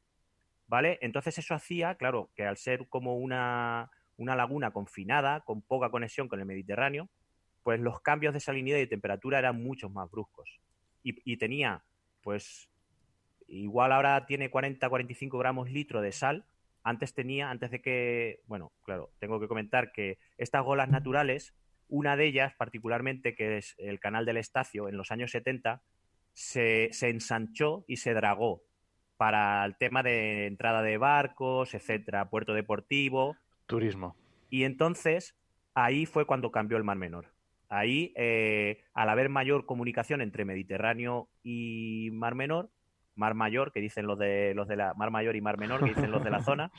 ¿Vale? Entonces eso hacía, claro, que al ser como una, laguna confinada, con poca conexión con el Mediterráneo, pues los cambios de salinidad y temperatura eran mucho más bruscos. Y, y tenía, pues, igual ahora tiene 40-45 gramos litro de sal, antes tenía, antes de que, bueno, claro, tengo que comentar que estas golas naturales una de ellas, particularmente, que es el canal del Estacio, en los años 70, se, ensanchó y se dragó para el tema de entrada de barcos, etcétera, puerto deportivo. Turismo. Y entonces ahí fue cuando cambió el Mar Menor. Ahí, eh, al haber mayor comunicación entre Mediterráneo y Mar Menor, Mar Mayor, que dicen los de los de la Mar Mayor y Mar Menor, que dicen los de la zona,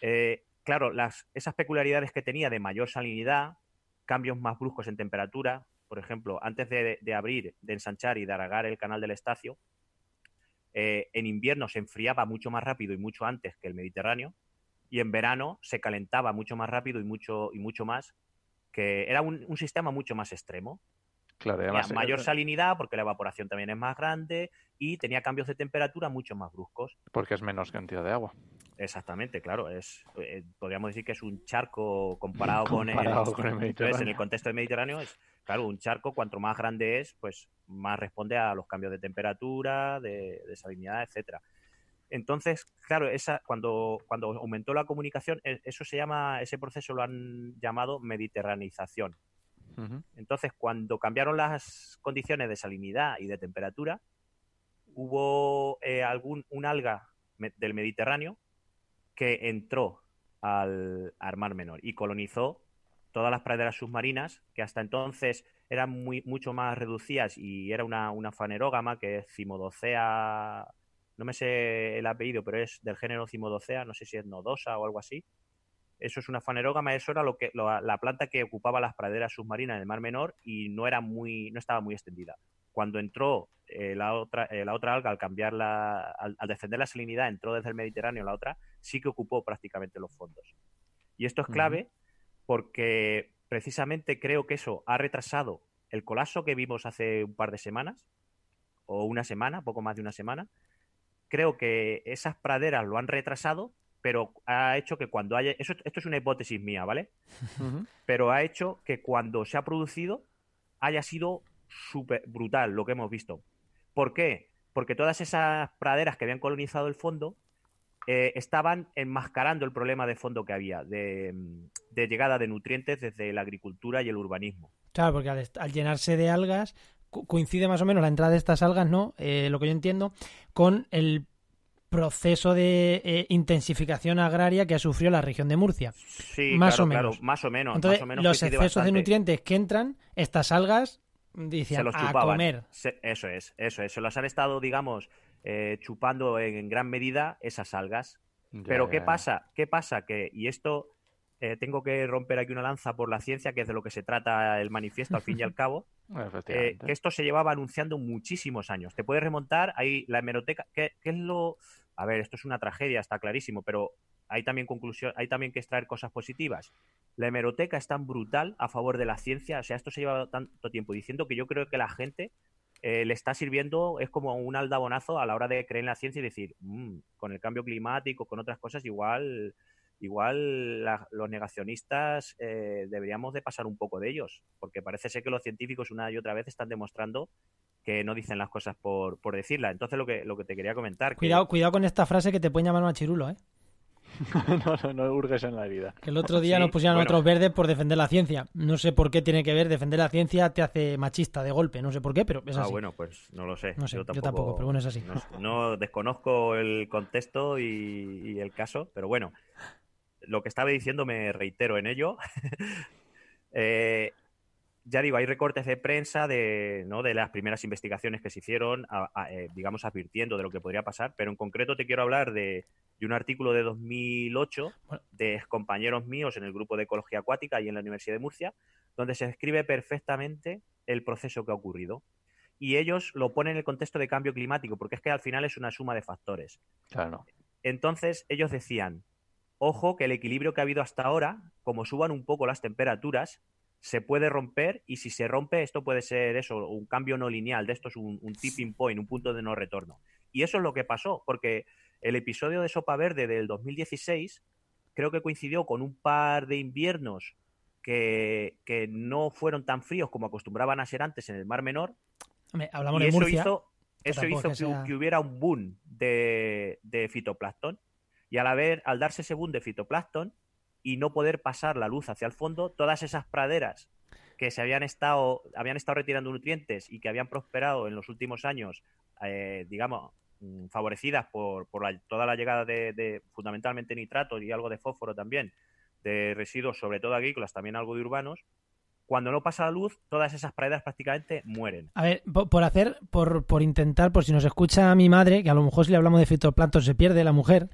eh, claro, las, esas peculiaridades que tenía de mayor salinidad, cambios más bruscos en temperatura. Por ejemplo, antes de, abrir, de ensanchar y de aragar el canal del Estacio, eh, en invierno se enfriaba mucho más rápido y mucho antes que el Mediterráneo, y en verano se calentaba mucho más rápido y mucho, y mucho más, que era un, sistema mucho más extremo. Claro, además, mayor salinidad porque la evaporación también es más grande y tenía cambios de temperatura mucho más bruscos. Porque es menos cantidad de agua. Exactamente, claro. Es, eh, podríamos decir que es un charco comparado, con, el, Mediterráneo. en el contexto del Mediterráneo es, claro, un charco cuanto más grande es, pues más responde a los cambios de temperatura, de, salinidad, etcétera. Entonces, claro, esa, cuando, cuando aumentó la comunicación, e, eso se llama, ese proceso lo han llamado mediterranización. Entonces, cuando cambiaron las condiciones de salinidad y de temperatura, hubo eh, algún un alga del Mediterráneo que entró al, Mar Menor y colonizó todas las praderas submarinas, que hasta entonces eran muy, mucho más reducidas y era una, una fanerógama que es Cimodocea, no me sé el apellido, pero es del género Cimodocea, no sé si es nodosa o algo así. Eso es una fanerógama, eso era lo que, la planta que ocupaba las praderas submarinas en el Mar Menor y no, era muy, no estaba muy extendida. Cuando entró eh, la, otra, eh, la otra alga, al cambiar la, al, al defender la salinidad, entró desde el Mediterráneo la otra, sí que ocupó prácticamente los fondos. Y esto es clave porque precisamente creo que eso ha retrasado el colapso que vimos hace un par de semanas, o una semana, poco más de una semana. Creo que esas praderas lo han retrasado, pero ha hecho que cuando haya. Eso, esto es una hipótesis mía, ¿vale? Pero ha hecho que cuando se ha producido haya sido súper brutal lo que hemos visto. ¿Por qué? Porque todas esas praderas que habían colonizado el fondo eh, estaban enmascarando el problema de fondo que había, de, mm, de llegada de nutrientes desde la agricultura y el urbanismo. Claro, porque al, llenarse de algas, co- coincide más o menos la entrada de estas algas, ¿no? Eh, lo que yo entiendo, con el proceso de eh, intensificación agraria que ha sufrido la región de Murcia. Sí, Más claro, o claro, menos. más o menos. Entonces, más o menos los excesos de nutrientes que entran, estas algas se los a chupaban. comer. Se- eso es, eso es. Se los han estado, digamos, eh, chupando en, en gran medida esas algas. Ya, Pero ya, ¿qué ya. pasa? ¿Qué pasa? Que, y esto eh, tengo que romper aquí una lanza por la ciencia, que es de lo que se trata el manifiesto al fin y al cabo, eh, que esto se llevaba anunciando muchísimos años. Te puedes remontar, ahí la hemeroteca, ¿qué, qué es lo...? A ver, esto es una tragedia, está clarísimo, pero hay también conclusión, hay también que extraer cosas positivas. La hemeroteca es tan brutal a favor de la ciencia, o sea, esto se lleva tanto tiempo diciendo que yo creo que la gente eh, le está sirviendo, es como un aldabonazo a la hora de creer en la ciencia y decir, "Mm, con el cambio climático, con otras cosas, igual, igual los negacionistas eh, deberíamos de pasar un poco de ellos, porque parece ser que los científicos una y otra vez están demostrando que no dicen las cosas por, por decirlas. Entonces lo que, lo que te quería comentar, Cuidado, cuidado con esta frase que te pueden llamar machirulo, ¿eh? no, no, no hurgues en la herida. Que el otro día Sí, nos pusieron bueno. otros verdes por defender la ciencia. No sé por qué tiene que ver defender la ciencia te hace machista de golpe, no sé por qué, pero es Ah, así. bueno, pues no lo sé. No sé, yo tampoco, pero bueno, es así. No, no desconozco el contexto y, y el caso, pero bueno, lo que estaba diciendo me reitero en ello. Eh, ya digo, hay recortes de prensa de, ¿no? de las primeras investigaciones que se hicieron, a- a- eh, digamos, advirtiendo de lo que podría pasar, pero en concreto te quiero hablar de, de un artículo de 2008 Bueno. de compañeros míos en el grupo de ecología acuática y en la Universidad de Murcia, donde se describe perfectamente el proceso que ha ocurrido. Y ellos lo ponen en el contexto de cambio climático, porque es que al final es una suma de factores. Claro. Entonces ellos decían, ojo que el equilibrio que ha habido hasta ahora, como suban un poco las temperaturas, se puede romper y si se rompe esto puede ser eso, un cambio no lineal, de esto es un, un tipping point, un punto de no retorno. Y eso es lo que pasó, porque el episodio de Sopa Verde del 2016 creo que coincidió con un par de inviernos que, que no fueron tan fríos como acostumbraban a ser antes en el Mar Menor Hombre, hablamos y de eso Murcia. hizo, eso hizo que, que sea- que hubiera un boom de, de fitoplancton. Y al haber, al darse ese boom de fitoplancton y no poder pasar la luz hacia el fondo, todas esas praderas que se habían estado, habían estado retirando nutrientes y que habían prosperado en los últimos años, eh, digamos, mm, favorecidas por, por la- toda la llegada de, de fundamentalmente nitratos y algo de fósforo también, de residuos, sobre todo agrícolas, también algo de urbanos, cuando no pasa la luz, todas esas praderas prácticamente mueren. A ver, po- por hacer, por, por intentar, por si nos escucha mi madre, que a lo mejor si le hablamos de fitoplancton se pierde la mujer,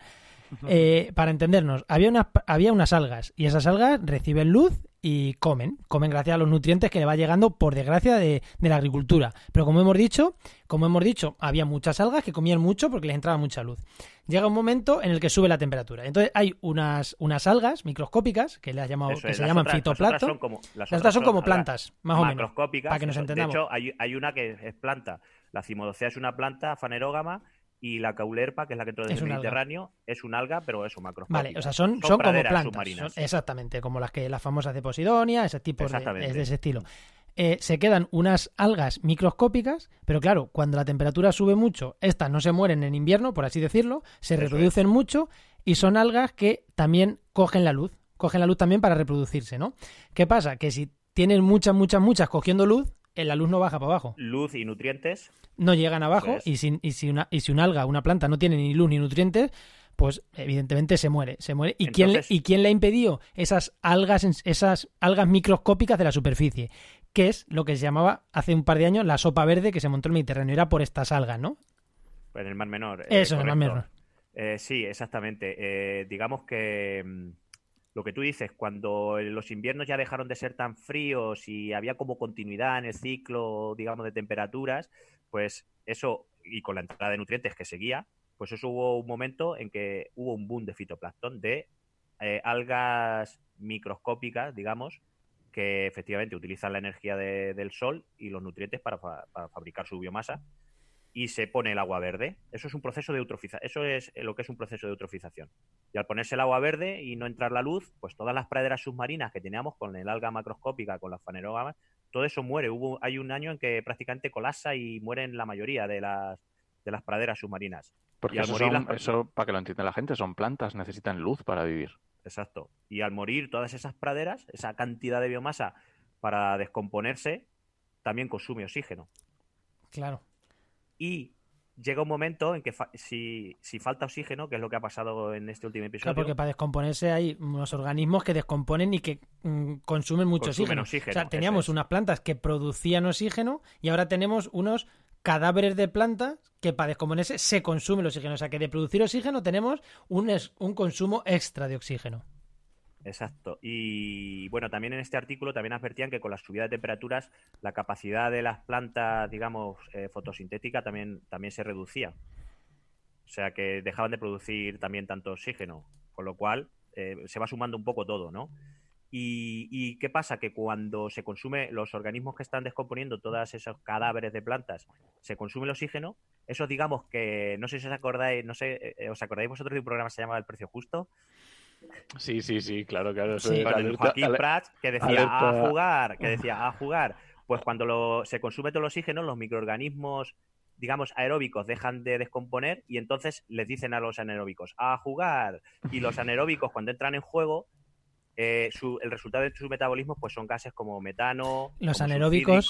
eh, para entendernos, había unas, había unas algas y esas algas reciben luz y comen, comen gracias a los nutrientes que le va llegando por desgracia de, de la agricultura. Pero como hemos dicho, como hemos dicho, había muchas algas que comían mucho porque les entraba mucha luz. Llega un momento en el que sube la temperatura. Entonces hay unas, unas algas microscópicas que, le has llamado, Eso que se llaman otras- las otras fitoplancton. son como- las otras son como plantas, más o menos. para que nos eso. entendamos. De hecho, hay, hay una que es planta. La cimodocea es una planta fanerógama y la caulerpa, que es la que entró desde el alga. Mediterráneo, es un alga, pero eso, macroscópica. Vale, o sea, son, son, como praderas plantas. submarinas. son- exactamente, como las que las famosas de Posidonia, ese tipo de, Exactamente. es de ese estilo. Eh, se quedan unas algas microscópicas, pero claro, cuando la temperatura sube mucho, estas no se mueren en invierno, por así decirlo, se Eso reproducen mucho y son algas que también cogen la luz, cogen la luz también para reproducirse, ¿no? ¿Qué pasa? Que si tienes muchas, muchas, muchas cogiendo luz, la luz no baja para abajo, Luz y nutrientes. no llegan abajo y si, y, si una, y si un alga, una planta no tiene ni luz ni nutrientes, pues evidentemente se muere, se muere. ¿Y, quién, ¿Y quién le ha impedido esas algas, esas algas microscópicas de la superficie? Que es lo que se llamaba hace un par de años la sopa verde que se montó en el Mediterráneo. Era por estas algas, ¿no? En el Mar Menor. eh, Eso, en el Mar. Menor. Eh, sí, exactamente. Eh, digamos que mm, lo que tú dices, cuando los inviernos ya dejaron de ser tan fríos y había como continuidad en el ciclo, digamos, de temperaturas, pues eso, y con la entrada de nutrientes que seguía, pues eso hubo un momento en que hubo un boom de fitoplancton, de eh, algas microscópicas, digamos, que efectivamente utilizan la energía del sol y los nutrientes para, fabricar su biomasa y se pone el agua verde. Eso es un proceso de eutrofización. Eso es lo que es un proceso de eutrofización. Y al ponerse el agua verde y no entrar la luz, pues todas las praderas submarinas que teníamos con el alga macroscópica, con las fanerógamas, todo eso muere. Hubo, hay un año en que prácticamente colapsa y mueren la mayoría de las, de las praderas submarinas. Porque eso, eso, para que lo entienda la gente, son plantas, necesitan luz para vivir. Exacto. Y al morir todas esas praderas, esa cantidad de biomasa para descomponerse, también consume oxígeno. Claro. Y llega un momento en que si, si, falta oxígeno, que es lo que ha pasado en este último episodio. Claro, porque para descomponerse hay unos organismos que descomponen y que mm, consumen mucho oxígeno. O sea, teníamos unas plantas que producían oxígeno y ahora tenemos unos cadáveres de plantas que para descomponerse se consume el oxígeno. O sea que de producir oxígeno tenemos un, un consumo extra de oxígeno. Exacto. Y bueno, también en este artículo también advertían que con la subida de temperaturas la capacidad de las plantas, digamos, eh, fotosintética también, también se reducía. O sea que dejaban de producir también tanto oxígeno, con lo cual eh, se va sumando un poco todo, ¿no? Y, qué pasa? Que cuando se consume los organismos que están descomponiendo todos esos cadáveres de plantas, se consume el oxígeno, eso digamos que, no sé si os acordáis, no sé, eh, ¿os acordáis vosotros de un programa que se llama El Precio Justo? Sí, sí, sí, claro, claro. Joaquín Prats, que decía a jugar, que decía a jugar. Pues cuando se consume todo el oxígeno, los microorganismos, digamos, aeróbicos dejan de descomponer y entonces les dicen a los anaeróbicos a jugar. Y los anaeróbicos, cuando entran en juego, eh, el resultado de su metabolismo pues son gases como metano, los anaeróbicos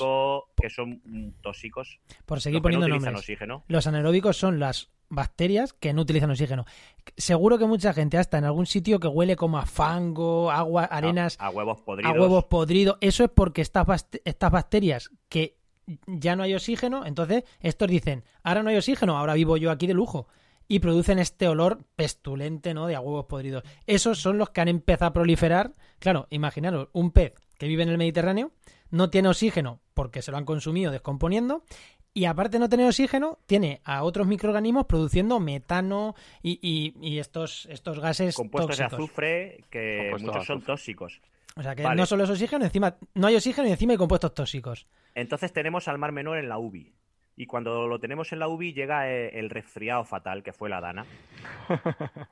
que son tóxicos. Por seguir poniendo nombres. Oxígeno. Los anaeróbicos son las bacterias que no utilizan oxígeno. Seguro que mucha gente hasta en algún sitio que huele como a fango, agua, arenas, a, huevos podridos. A huevos podridos. Eso es porque estas, estas bacterias que ya no hay oxígeno, entonces estos dicen, ahora no hay oxígeno, ahora vivo yo aquí de lujo y producen este olor pestulente, ¿no? De a huevos podridos. Esos son los que han empezado a proliferar. Claro, imaginaros, un pez que vive en el Mediterráneo no tiene oxígeno porque se lo han consumido descomponiendo y aparte de no tener oxígeno, tiene a otros microorganismos produciendo metano y, estos, estos gases compuestos de azufre que muchos son tóxicos. O sea que no solo es oxígeno, encima no hay oxígeno y encima hay compuestos tóxicos. Entonces tenemos al mar menor en la UBI y cuando lo tenemos en la UBI llega eh, el resfriado fatal que fue la Dana.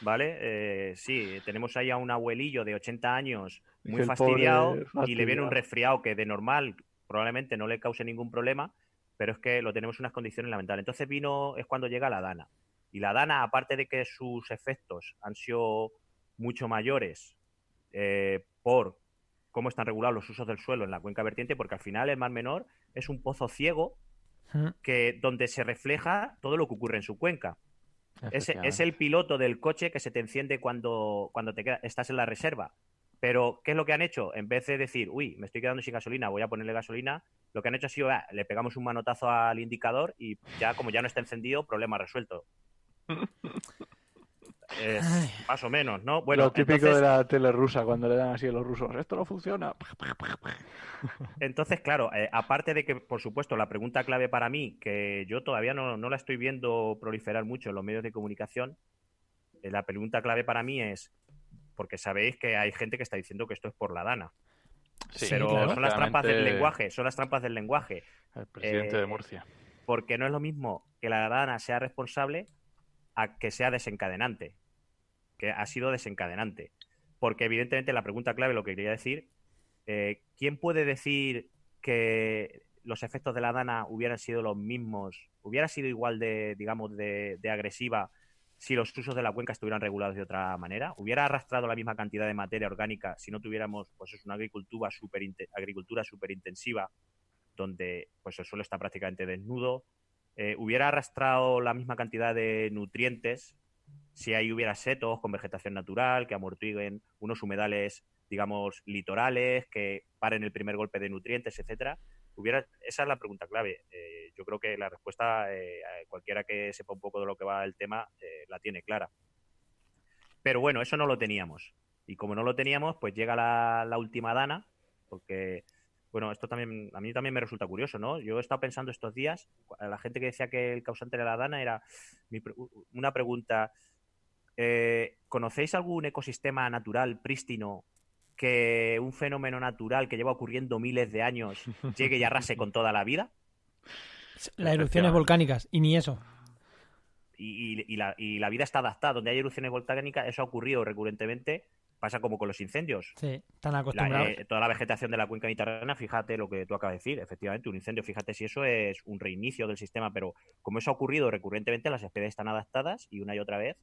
¿Vale? Eh, sí, tenemos ahí a un abuelillo de 80 años muy fastidiado, y le viene un resfriado que de normal probablemente no le cause ningún problema, pero es que lo tenemos en unas condiciones lamentables. Entonces vino, es cuando llega la Dana. Y la Dana, aparte de que sus efectos han sido mucho mayores eh, por cómo están regulados los usos del suelo en la cuenca vertiente, porque al final el mar menor es un pozo ciego que donde se refleja todo lo que ocurre en su cuenca. Es, es, el piloto del coche que se te enciende cuando, cuando te estás en la reserva. Pero, ¿qué es lo que han hecho? En vez de decir, uy, me estoy quedando sin gasolina, voy a ponerle gasolina, lo que han hecho ha sido, ah, le pegamos un manotazo al indicador y ya, como ya no está encendido, problema resuelto. más o menos, ¿no? Bueno, lo típico de la tele rusa cuando le dan así a los rusos, esto no funciona. Entonces, claro, eh, aparte de que, por supuesto, la pregunta clave para mí, que yo todavía no, la estoy viendo proliferar mucho en los medios de comunicación, eh, la pregunta clave para mí es, porque sabéis que hay gente que está diciendo que esto es por la dana. pero son las trampas del lenguaje, son las trampas del lenguaje. El presidente de eh, Murcia. Porque no es lo mismo que la dana sea responsable a que sea desencadenante, que ha sido desencadenante. Porque evidentemente la pregunta clave, lo que quería decir, eh, ¿quién puede decir que los efectos de la dana hubieran sido los mismos, hubiera sido igual de, digamos, de, agresiva si los usos de la cuenca estuvieran regulados de otra manera? ¿Hubiera arrastrado la misma cantidad de materia orgánica si no tuviéramos, pues es una agricultura súper agricultura super intensiva, donde pues el suelo está prácticamente desnudo, eh, hubiera arrastrado la misma cantidad de nutrientes si ahí hubiera setos con vegetación natural que amortiguen unos humedales, digamos, litorales, que paren el primer golpe de nutrientes, etcétera. Hubiera, esa es la pregunta clave. Eh, yo creo que la respuesta, eh, cualquiera que sepa un poco de lo que va el tema, la tiene clara. Pero bueno, eso no lo teníamos. Y como no lo teníamos, pues llega la, última dana, porque, bueno, esto también, a mí también me resulta curioso, ¿no? Yo he estado pensando estos días, la gente que decía que el causante era la dana, era una pregunta, eh, ¿conocéis algún ecosistema natural prístino que un fenómeno natural que lleva ocurriendo miles de años llegue y arrase con toda la vida? Las erupciones volcánicas, y ni eso. y, y- y la, y la vida está adaptada. Donde hay erupciones volcánicas, eso ha ocurrido recurrentemente. Pasa como con los incendios. Sí, están La- acostumbrados. eh, toda la vegetación de la cuenca mediterránea, fíjate lo que tú acabas de decir, efectivamente, un incendio, fíjate si eso es un reinicio del sistema, pero como eso ha ocurrido recurrentemente, las especies están adaptadas y una y otra vez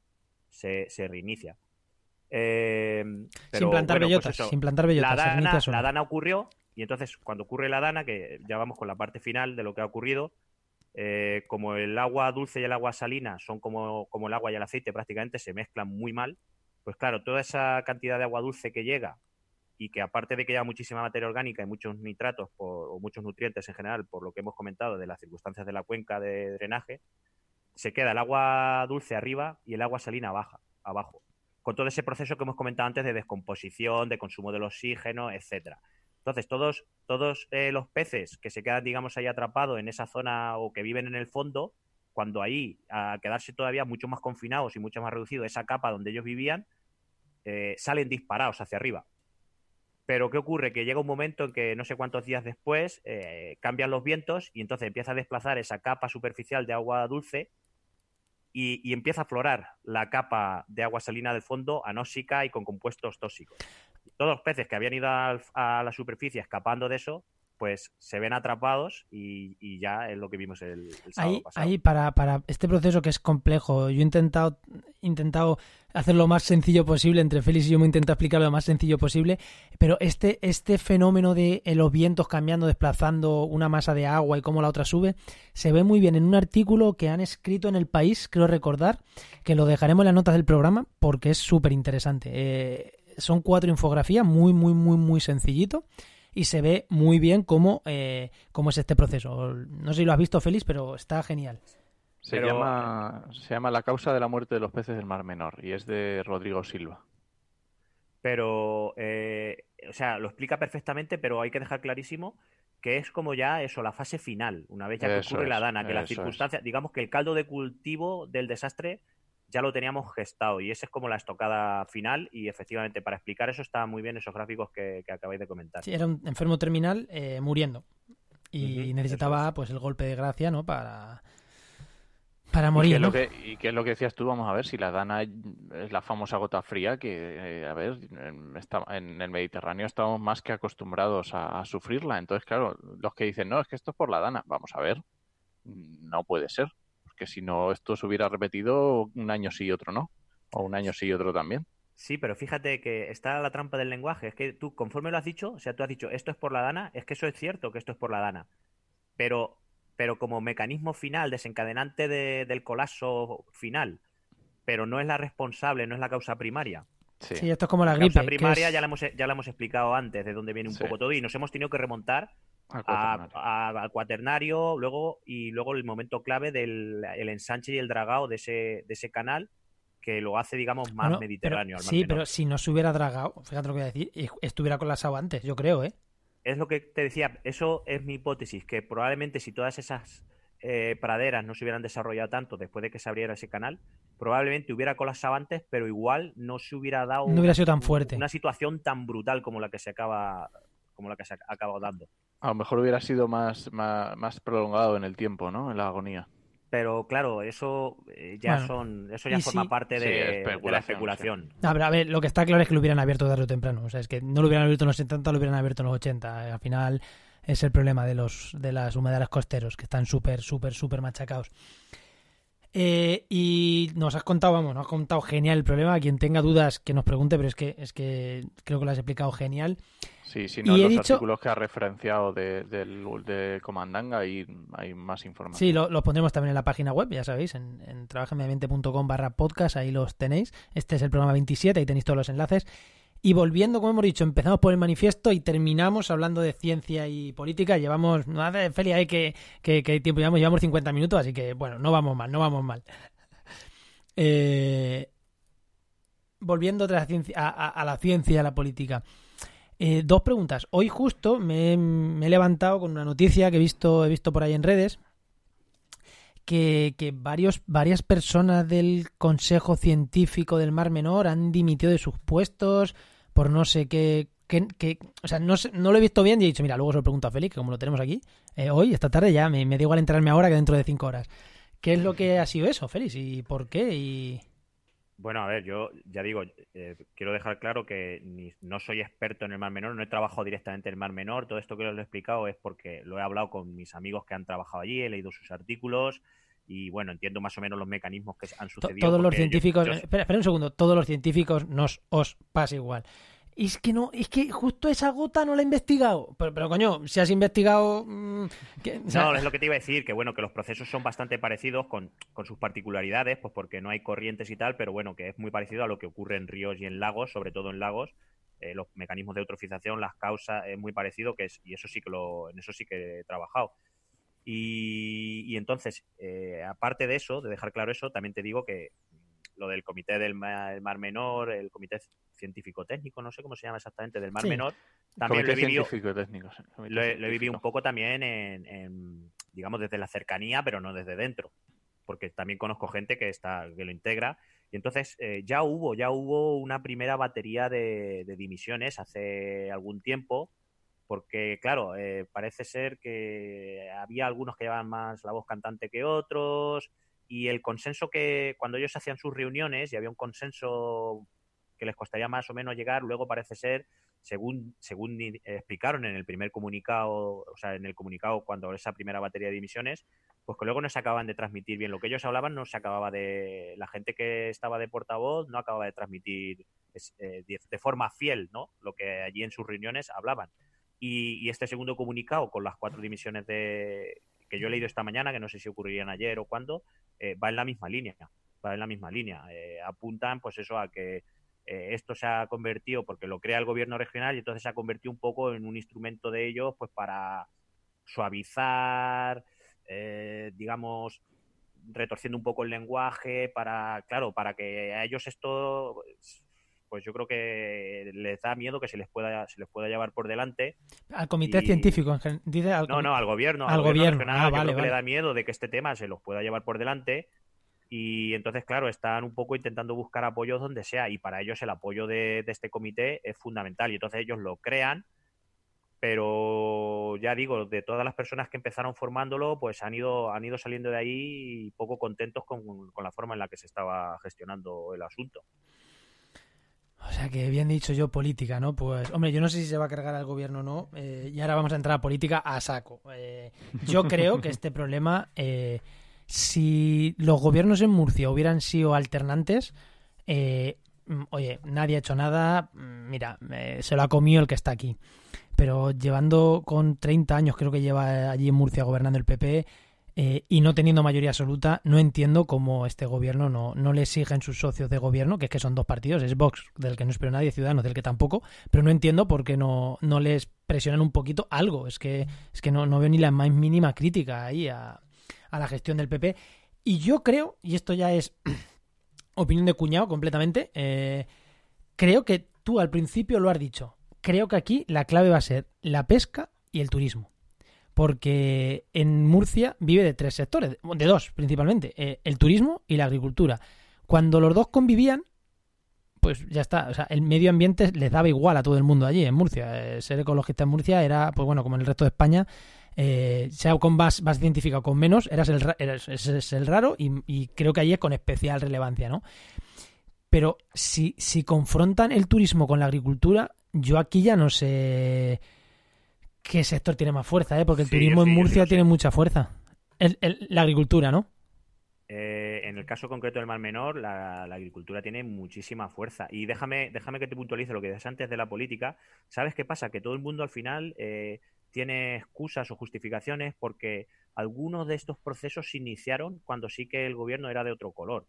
se, se reinicia. Eh, pero, sin plantar bueno, pues bellotas, sin plantar bellotas. la dana, la ocurrió y entonces cuando ocurre la dana, que ya vamos con la parte final de lo que ha ocurrido, eh, como el agua dulce y el agua salina son como, como el agua y el aceite prácticamente, se mezclan muy mal, pues claro, toda esa cantidad de agua dulce que llega y que aparte de que lleva muchísima materia orgánica y muchos nitratos por- o muchos nutrientes en general, por lo que hemos comentado de las circunstancias de la cuenca de drenaje, se queda el agua dulce arriba y el agua salina baja, abajo con todo ese proceso que hemos comentado antes de descomposición, de consumo del oxígeno, etcétera. Entonces, todos, todos eh, los peces que se quedan, digamos, ahí atrapados en esa zona o que viven en el fondo, cuando ahí, a quedarse todavía mucho más confinados y mucho más reducido esa capa donde ellos vivían, eh, salen disparados hacia arriba. Pero ¿qué ocurre? Que llega un momento en que no sé cuántos días después eh, cambian los vientos y entonces empieza a desplazar esa capa superficial de agua dulce y, empieza a aflorar la capa de agua salina del fondo anóxica y con compuestos tóxicos. Todos los peces que habían ido a la superficie escapando de eso, pues se ven atrapados y, y ya es lo que vimos el, el sábado Ahí, pasado. ahí para, para este proceso que es complejo, yo he intentado, intentado hacerlo lo más sencillo posible, entre Félix y yo me intento explicar lo más sencillo posible, pero este, este fenómeno de eh, los vientos cambiando, desplazando una masa de agua y cómo la otra sube, se ve muy bien en un artículo que han escrito en El País, creo recordar, que lo dejaremos en las notas del programa porque es súper interesante. Eh, son cuatro infografías, muy, muy, muy, muy sencillito y se ve muy bien cómo, eh, cómo es este proceso. No sé si lo has visto, Félix, pero está genial. Se, Pero- llama, se llama La causa de la muerte de los peces del Mar Menor y es de Rodrigo Silva. Pero, eh, o sea, lo explica perfectamente, pero hay que dejar clarísimo que es como ya eso, la fase final, una vez ya que Eso ocurre la dana, que las circunstancias, digamos que el caldo de cultivo del desastre ya lo teníamos gestado y esa es como la estocada final y efectivamente para explicar eso está muy bien esos gráficos que, que acabáis de comentar. Sí, era un enfermo terminal eh, muriendo y necesitaba es. pues el golpe de gracia, ¿no? Para para ¿Y qué, morir, que, ¿Y qué es lo que decías tú? Vamos a ver si la dana es la famosa gota fría que, eh, a ver, en, esta- en el Mediterráneo estamos más que acostumbrados a, a sufrirla. Entonces, claro, los que dicen, no, es que esto es por la dana, vamos a ver, no puede ser, porque si no, esto se hubiera repetido un año sí y otro no, o un año sí y otro también. Sí, pero fíjate que está la trampa del lenguaje. Es que tú, conforme lo has dicho, o sea, tú has dicho esto es por la dana, es que eso es cierto que esto es por la dana. Pero, pero como mecanismo final, desencadenante de- del colapso final, pero no es la responsable, no es la causa primaria. Sí. Sí, esto es como la La gripe. causa que primaria es- ya la hemos, ya la hemos explicado antes de dónde viene un Sí. poco todo y nos hemos tenido que remontar al a- cuaternario. a- al cuaternario luego y luego el momento clave del el ensanche y el dragado de ese, de ese canal que lo hace, digamos, más Bueno, mediterráneo. pero- al mar sí, menor. pero si no se hubiera dragado, fíjate lo que voy a decir, estuviera colapsado antes, yo creo, ¿eh? Es lo que te decía, eso es mi hipótesis, que probablemente si todas esas eh, praderas no se hubieran desarrollado tanto después de que se abriera ese canal, probablemente hubiera colapsado antes, pero igual no se hubiera dado No hubiera sido tan fuerte. una situación tan brutal como la que se acaba como la que se ha acabado dando. A lo mejor hubiera sido más, más, más prolongado en el tiempo, ¿no? En la agonía. Pero claro, eso eh, ya Bueno, son, eso ya forma si- parte Sí, de, de la especulación. A ver, a ver, lo que está claro es que lo hubieran abierto tarde o temprano. O sea, es que no lo hubieran abierto en los 70, lo hubieran abierto en los 80. Eh, Al final es el problema de los de las humedales costeros, que están súper, súper, súper machacados. Eh, y nos has contado, vamos, nos has contado genial el problema. Quien tenga dudas que nos pregunte, pero es que es que creo que lo has explicado genial. Sí, si no, Y los dicho- artículos que ha referenciado de, de Comandanga ahí hay más información. Sí, lo, lo pondremos también en la página web, ya sabéis, en, en trabajamediamente.com barra podcast, ahí los tenéis. Este es el programa 27, ahí tenéis todos los enlaces. Y volviendo, como hemos dicho, empezamos por el manifiesto y terminamos hablando de ciencia y política. Llevamos, no hace Felia, eh, que, que, que tiempo llevamos, llevamos 50 minutos, así que bueno, no vamos mal, no vamos mal. Eh, volviendo a, la ciencia, a, la ciencia, a la política. Eh, dos preguntas. Hoy justo me, he levantado con una noticia que he visto, he visto por ahí en redes, que, varios, varias personas del Consejo Científico del Mar Menor han dimitido de sus puestos por no sé qué... Que, o sea, no, no, lo he visto bien y he dicho, mira, luego se lo pregunto a Félix, que como lo tenemos aquí, eh, hoy, esta tarde ya, me, me da igual enterarme ahora que dentro de cinco horas. ¿Qué es lo que ha sido eso, Félix? ¿Y por qué? Y... Bueno, a ver, yo ya digo, eh, quiero dejar claro que no soy experto en el Mar Menor, no he trabajado directamente en el Mar Menor. Todo esto que os he explicado es porque lo he hablado con mis amigos que han trabajado allí, he leído sus artículos y bueno, entiendo más o menos los mecanismos que han sucedido. Todos los científicos, espera, espera, un segundo, todos los científicos nos os pasa igual. Y es que no, es que justo esa gota no la he investigado. Pero, coño, si has investigado. Mm, no, es lo que te iba a decir, que bueno, que los procesos son bastante parecidos con, sus particularidades, pues porque no hay corrientes y tal, pero bueno, que es muy parecido a lo que ocurre en ríos y en lagos, sobre todo en lagos. Eh, los mecanismos de eutrofización, las causas, es muy parecido, que es, y eso sí que lo, en eso sí que he trabajado. Y, entonces, eh, aparte de eso, de dejar claro eso, también te digo que lo del Comité del Mar, Menor, el Comité Científico-Técnico, no sé cómo se llama exactamente, del Mar Menor, también lo he vivido, lo he, vivido un poco también en, digamos, desde la cercanía, pero no desde dentro, porque también conozco gente que, está, que lo integra. Y entonces eh, ya hubo, ya hubo una primera batería de, dimisiones hace algún tiempo, porque claro, eh, parece ser que había algunos que llevaban más la voz cantante que otros, y el consenso que cuando ellos hacían sus reuniones y había un consenso que les costaría más o menos llegar, luego parece ser, según, según explicaron en el primer comunicado, o sea, en el comunicado cuando esa primera batería de dimisiones, pues que luego no se acababan de transmitir bien. Lo que ellos hablaban no se acababa de... La gente que estaba de portavoz no acababa de transmitir eh, de, forma fiel, ¿no? Lo que allí en sus reuniones hablaban. Y, y, este segundo comunicado con las cuatro dimisiones de, que yo he leído esta mañana, que no sé si ocurrirían ayer o cuándo, eh, va en la misma línea. Va en la misma línea. Eh, apuntan, pues eso, a que eh, esto se ha convertido, porque lo crea el gobierno regional y entonces se ha convertido un poco en un instrumento de ellos, pues para suavizar, digamos, retorciendo un poco el lenguaje, para, claro, para que a ellos esto pues yo creo que les da miedo que se les pueda se les pueda llevar por delante. Al comité científico, dice no, no, al gobierno. Al, gobierno, ah, vale, le da miedo de que este tema se los pueda llevar por delante y entonces, claro, están un poco intentando buscar apoyo donde sea y para ellos el apoyo de, este comité es fundamental y entonces ellos lo crean pero ya digo, de todas las personas que empezaron formándolo, pues han ido, han ido saliendo de ahí poco contentos con, con la forma en la que se estaba gestionando el asunto. O sea que bien dicho yo, política, ¿no? Pues, hombre, yo no sé si se va a cargar al gobierno o no. Eh, y ahora vamos a entrar a política a saco. Eh, yo creo que este problema, eh, si los gobiernos en Murcia hubieran sido alternantes, mm, oye, nadie ha hecho nada. Mm, mira, se lo ha comido el que está aquí. Pero llevando con 30 años, creo que lleva allí en Murcia gobernando el PP, eh, y no teniendo mayoría absoluta, no entiendo cómo este gobierno no, no le exigen sus socios de gobierno, que es que son dos partidos, es Vox, del que no espero nadie, Ciudadanos, del que tampoco, pero no entiendo por qué no, no les presionan un poquito algo. Es que, es que no, no veo ni la más mínima crítica ahí a, a la gestión del PP. Y yo creo, y esto ya es opinión de cuñado completamente, eh, creo que tú al principio lo has dicho. Creo que aquí la clave va a ser la pesca y el turismo porque en Murcia vive de tres sectores, de dos principalmente, eh, el turismo y la agricultura. Cuando los dos convivían, pues ya está, o sea, el medio ambiente les daba igual a todo el mundo allí en Murcia. Eh, ser ecologista en Murcia era, pues bueno, como en el resto de España, eh, sea con más, más científica o con menos, eras el, eras, el raro y, creo que allí es con especial relevancia, ¿no? Pero si, si confrontan el turismo con la agricultura, yo aquí ya no sé qué sector tiene más fuerza, ¿eh? porque el turismo en Murcia tiene mucha fuerza. la agricultura, ¿no? Eh, en el caso concreto del Mar Menor, la, agricultura tiene muchísima fuerza. Y déjame, déjame que te puntualice lo que decías antes de la política. ¿Sabes qué pasa? Que todo el mundo al final eh, tiene excusas o justificaciones porque algunos de estos procesos se iniciaron cuando sí que el gobierno era de otro color.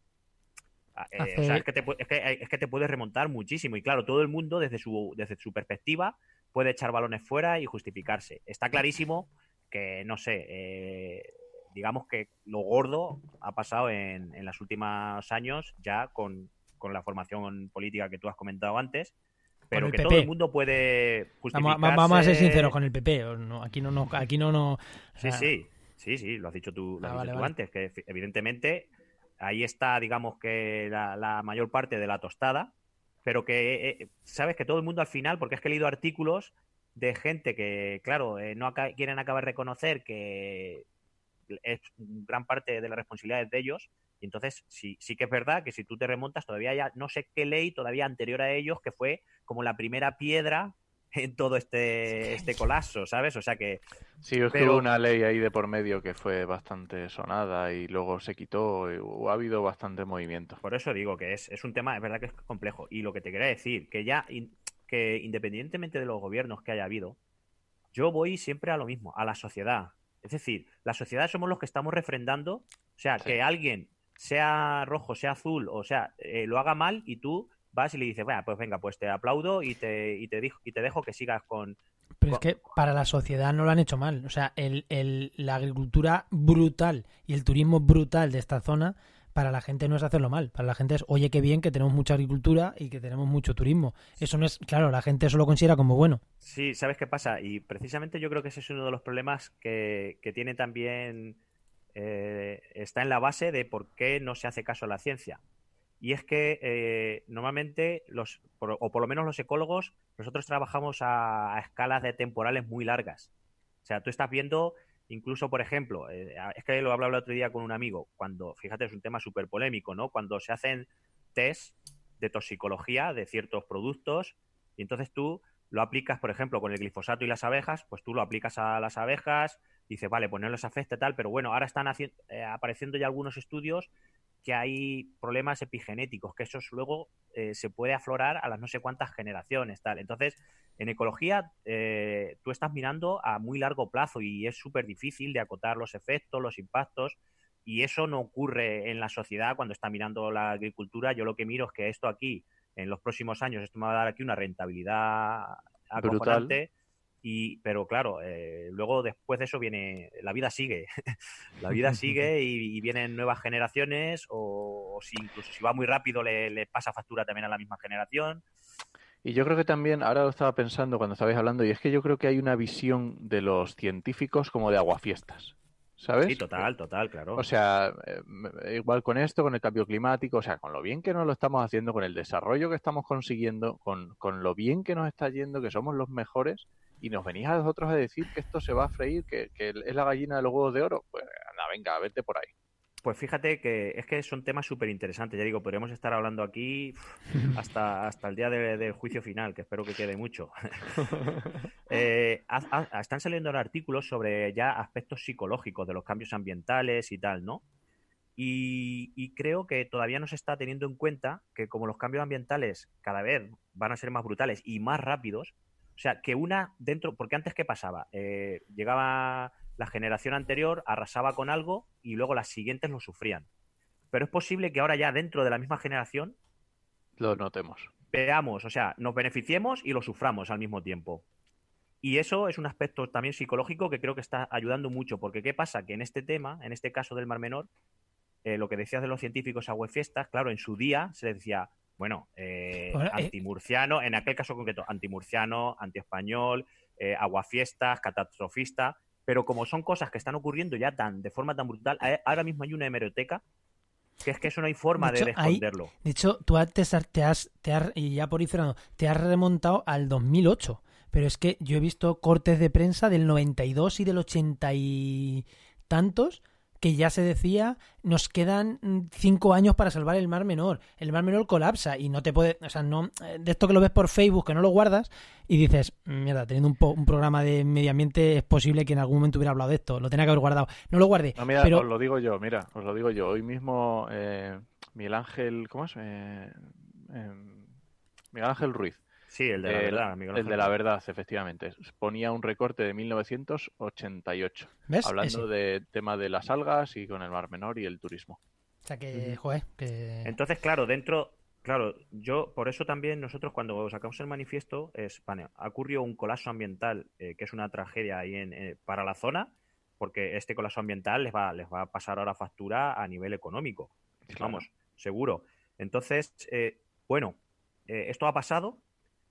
Eh, o sea, es que, te, es, que, es que te puedes remontar muchísimo. Y claro, todo el mundo desde su, desde su perspectiva puede echar balones fuera y justificarse. Está clarísimo que, no sé, eh, digamos que lo gordo ha pasado en, en los últimos años ya con, con la formación política que tú has comentado antes, pero que PP. todo el mundo puede justificarse... vamos a ser sinceros con el PP. aquí no, no, aquí no, no. o Sí, sea, sí, sí, sí, lo has dicho tú, lo Ah, has vale, dicho tú vale. antes, que evidentemente ahí está, digamos que la, la mayor parte de la tostada, pero que eh, sabes que todo el mundo al final, porque es que he leído artículos de gente que, claro, eh, no aca- quieren acabar de reconocer que es gran parte de la responsabilidad es de ellos. Y entonces sí, sí que es verdad que si tú te remontas, todavía ya no sé qué ley todavía anterior a ellos, que fue como la primera piedra en todo este, este colapso, ¿sabes? O sea que Sí, Pero- hubo una ley ahí de por medio que fue bastante sonada y luego se quitó. y hu- ha habido bastante movimiento. Por eso digo que es, es un tema, es verdad que es complejo. Y lo que te quería decir, que ya, in- que independientemente de los gobiernos que haya habido, yo voy siempre a lo mismo, a la sociedad. Es decir, la sociedad somos los que estamos refrendando, o sea, Sí. que alguien, sea rojo, sea azul, o sea, eh, lo haga mal y tú vas y le dices, bueno, pues venga, pues te aplaudo y te, y te, dijo- y te dejo que sigas con... Pero es que para la sociedad no lo han hecho mal. O sea, el, el- la agricultura brutal y el turismo brutal de esta zona, para la gente no es hacerlo mal. Para la gente es, oye, qué bien que tenemos mucha agricultura y que tenemos mucho turismo. Eso no es, claro, la gente eso lo considera como bueno. Sí, ¿sabes qué pasa? Y precisamente yo creo que ese es uno de los problemas que, que tiene también, eh, está en la base de por qué no se hace caso a la ciencia. Y es que eh, normalmente, los, o por lo menos los ecólogos, nosotros trabajamos a, a escalas de temporales muy largas. O sea, tú estás viendo, incluso, por ejemplo, eh, es que lo hablaba el otro día con un amigo, cuando, fíjate, es un tema súper polémico, ¿no? Cuando se hacen test de toxicología de ciertos productos y entonces tú lo aplicas, por ejemplo, con el glifosato y las abejas, pues tú lo aplicas a las abejas, dices, vale, pues no les afecta tal, pero bueno, ahora están haci- eh, apareciendo ya algunos estudios que hay problemas epigenéticos, que eso luego eh, se puede aflorar a las no sé cuántas generaciones, tal. Entonces, en ecología, eh, tú estás mirando a muy largo plazo y es súper difícil de acotar los efectos, los impactos, y eso no ocurre en la sociedad cuando está mirando la agricultura. Yo lo que miro es que esto aquí, en los próximos años, esto me va a dar aquí una rentabilidad acojonante. Y, pero claro, eh, luego después de eso viene, la vida sigue, la vida sigue y, y vienen nuevas generaciones o, o si incluso si va muy rápido le, le pasa factura también a la misma generación. Y yo creo que también, ahora lo estaba pensando cuando estabais hablando, y es que yo creo que hay una visión de los científicos como de aguafiestas, ¿sabes? Sí, total, total, claro. O sea, eh, igual con esto, con el cambio climático, o sea, con lo bien que nos lo estamos haciendo, con el desarrollo que estamos consiguiendo, con, con lo bien que nos está yendo, que somos los mejores, y nos venís a nosotros a decir que esto se va a freír, que, que es la gallina de los huevos de oro, pues anda, venga, vete por ahí. Pues fíjate que es que son temas súper interesantes. Ya digo, podríamos estar hablando aquí hasta, hasta el día de- del juicio final, que espero que quede mucho. Eh, están saliendo artículos sobre ya aspectos psicológicos de los cambios ambientales y tal, ¿no? Y, y creo que todavía no se está teniendo en cuenta que como los cambios ambientales cada vez van a ser más brutales y más rápidos, o sea, que una dentro, porque antes qué pasaba, Eh, llegaba la generación anterior, arrasaba con algo y luego las siguientes lo sufrían. Pero es posible que ahora ya dentro de la misma generación Lo notemos. veamos, o sea, nos beneficiemos y lo suframos al mismo tiempo. Y eso es un aspecto también psicológico que creo que está ayudando mucho, porque ¿qué pasa? Que en este tema, en este caso del Mar Menor, eh, lo que decías de los científicos aguafiestas, claro, en su día se les decía, bueno, eh, Bueno, eh- antimurciano, en aquel caso concreto, antimurciano, antiespañol, eh, aguafiestas, catastrofista, pero como son cosas que están ocurriendo ya tan de forma tan brutal, ahora mismo hay una hemeroteca que es que eso no hay forma De de, hecho, hay- esconderlo. De hecho, tú antes has- te has, te has- y ya por ir cerrando, te has remontado al 2008. Pero es que yo he visto cortes de prensa del 92 y del 80 y tantos que ya se decía, nos quedan mm, cinco años para salvar el Mar Menor. El Mar Menor colapsa y no te puede, o sea, no, eh, de esto que lo ves por Facebook, que no lo guardas y dices, mierda, teniendo un, po- un programa de medio ambiente es posible que en algún momento hubiera hablado de esto, lo tenía que haber guardado. No lo guardé, No, mira, pero os lo digo yo, mira, os lo digo yo. Hoy mismo eh, Miguel Ángel, ¿cómo es? Eh, em, Miguel Ángel Ruiz, Sí, el de la el, verdad, Miguel el de la verdad, efectivamente, ponía un recorte de 1988, ¿ves? hablando Ese. de tema de las algas y con el Mar Menor y el turismo. O sea que, joder, que... Entonces, claro, dentro, claro, yo por eso también nosotros cuando sacamos el manifiesto es, vale, ha ocurrido un colapso ambiental eh, que es una tragedia ahí en, eh, para la zona, porque este colapso ambiental les va, les va a pasar ahora factura a nivel económico, Claro. vamos, seguro. Entonces, eh, bueno, eh, esto ha pasado,